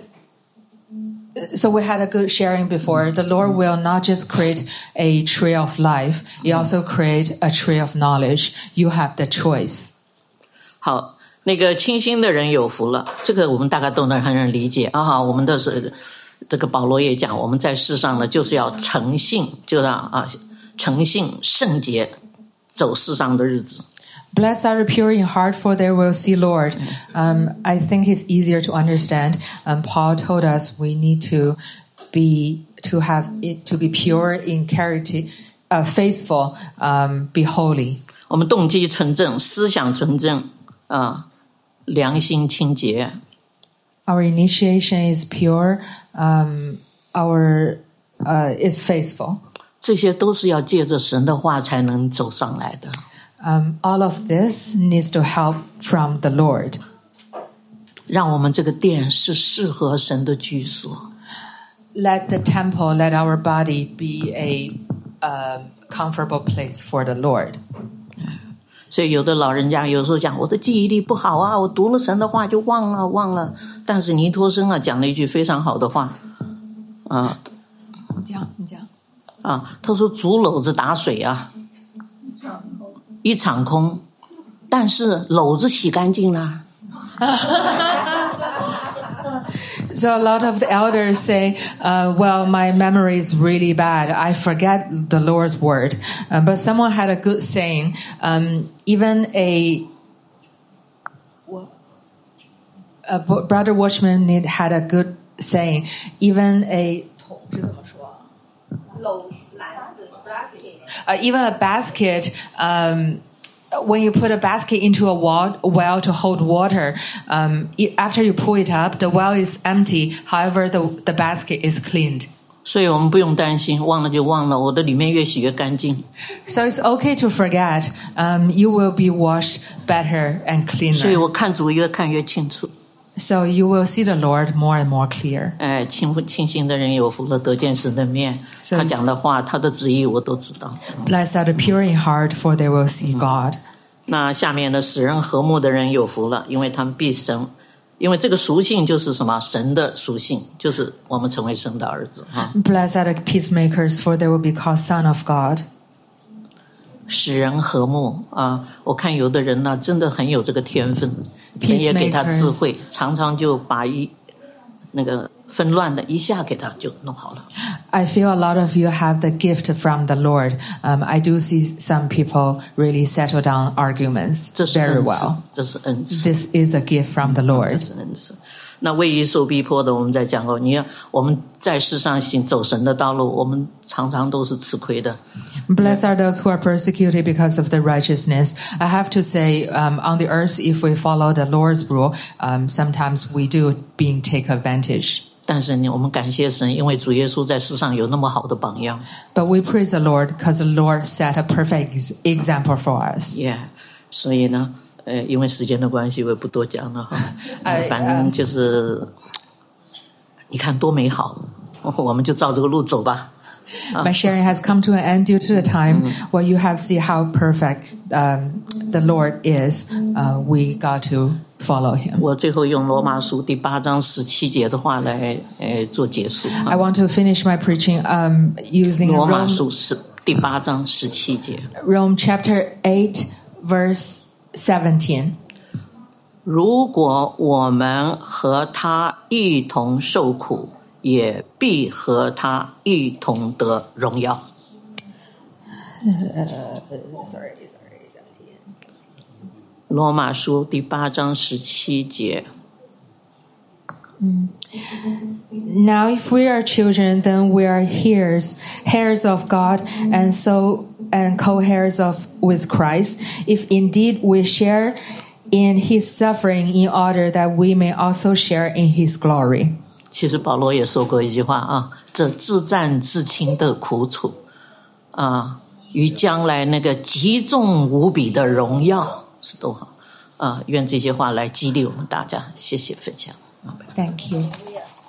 [SPEAKER 2] so we had a good sharing before. The Lord will not just create a tree of life; He also create a tree of knowledge. You have the choice.
[SPEAKER 1] 好， 那个清新的人有福了，这个我们大概都能很能理解啊。我们的是这个保罗也讲，我们在世上呢，就是要诚信，就让啊啊诚信圣洁，走世上的日子。
[SPEAKER 2] Blessed are the pure in heart, for they will see Lord. Um, I think it's easier to understand. Um, Paul told us we need to be to have it, to be pure in character, uh, faithful, um, be holy.
[SPEAKER 1] 我们动机纯正，思想纯正啊，良心清洁，
[SPEAKER 2] Our initiation is pure. Um, our uh, is faithful.
[SPEAKER 1] 这些都是要借着神的话才能走上来的。
[SPEAKER 2] Um, all of this needs to help from the Lord.
[SPEAKER 1] 让我们这个殿是适合神的居所。
[SPEAKER 2] Let the temple, let our body be a um, comfortable place for the Lord.
[SPEAKER 1] 所以有的老人家有时候讲我的记忆力不好啊，我读了神的话就忘了忘了。但是尼托生啊讲了一句非常好的话，啊。你讲你讲。啊，他说竹篓子打水啊，一场空，但是篓子洗干净了。(laughs)
[SPEAKER 2] So a lot of the elders say, uh, "Well, my memory is really bad. I forget the Lord's word." Uh, but someone had a good saying. Um, even a brother watchman had a good saying. Even a uh, even a basket. Um, when you put a basket into a wa- well to hold water, um, it, after you pull it up, the well is empty. However, the, the basket is cleaned.
[SPEAKER 1] 所以我们不用担心，忘了就忘了，我的里面越洗越干净。
[SPEAKER 2] So it's okay to forget. Um, you will be washed better and
[SPEAKER 1] 所以
[SPEAKER 2] cleaner.
[SPEAKER 1] 我看主越看越清楚。
[SPEAKER 2] So you will see the Lord more and more clear.
[SPEAKER 1] 哎，清清心的人有福了，得见神的面。
[SPEAKER 2] 是
[SPEAKER 1] 他讲的话，他的旨意我都知道。
[SPEAKER 2] Blessed are the pure in heart, for they will see God.
[SPEAKER 1] 那下面呢，使人和睦的人有福了，因为他们必神，因为这个属性就是什么？神的属性，就是我们成为神的儿子啊。
[SPEAKER 2] Blessed are the peacemakers, for they will be called son of God.
[SPEAKER 1] 使人和睦啊！我看有的人呢，真的很有这个天分，神也给他智慧，常常就把一那个纷乱的一下给他就弄好了。
[SPEAKER 2] I feel a lot of you have the gift from the Lord. Um, I do see some people really settle down arguments very well.，
[SPEAKER 1] 这是恩赐。
[SPEAKER 2] This is a gift from the Lord.
[SPEAKER 1] 是恩赐。那为于受逼迫的，我们在讲过，你要我们在世上行走神的道路，我们常常都是吃亏的。
[SPEAKER 2] Blessed are those who are persecuted because of the righteousness. I have to say, um, on the earth, if we follow the Lord's rule, um, sometimes we do being take advantage.
[SPEAKER 1] 但是呢，我们感谢神，因为主耶稣在世上有那么好的榜样。
[SPEAKER 2] But we praise the Lord because the Lord set a perfect ex- example for us.
[SPEAKER 1] Yeah，所以呢， 呃，因为时间的关系，我也不多讲了哈。
[SPEAKER 2] 哎
[SPEAKER 1] 反正就是，你看多美好，我们就照这个路走吧。
[SPEAKER 2] My (laughs) (laughs) sharing has come to an end due to the time where you have seen how perfect um, the Lord is. Uh, we got to follow Him.
[SPEAKER 1] 我最后用罗马书第八章十七节的话来呃做结束。
[SPEAKER 2] I want to finish my preaching um, using
[SPEAKER 1] 罗马
[SPEAKER 2] Rome,
[SPEAKER 1] 书十第八章十七节。
[SPEAKER 2] Rome chapter 8, verse 17.
[SPEAKER 1] 如果我们和他一同受苦，也必和他一同得荣耀。
[SPEAKER 2] Sorry, sorry.
[SPEAKER 1] 罗马书第八章十七节。
[SPEAKER 2] Now, if we are children, then we are heirs, heirs of God, and so and co-heirs of with Christ. If indeed we share in His suffering, in order that we may also share in His glory.
[SPEAKER 1] 其实保罗也说过一句话啊，这自战自亲的苦楚啊，与将来那个极重无比的荣耀是多好啊！愿这些话来激励我们大家。谢谢分享。
[SPEAKER 2] Thank you.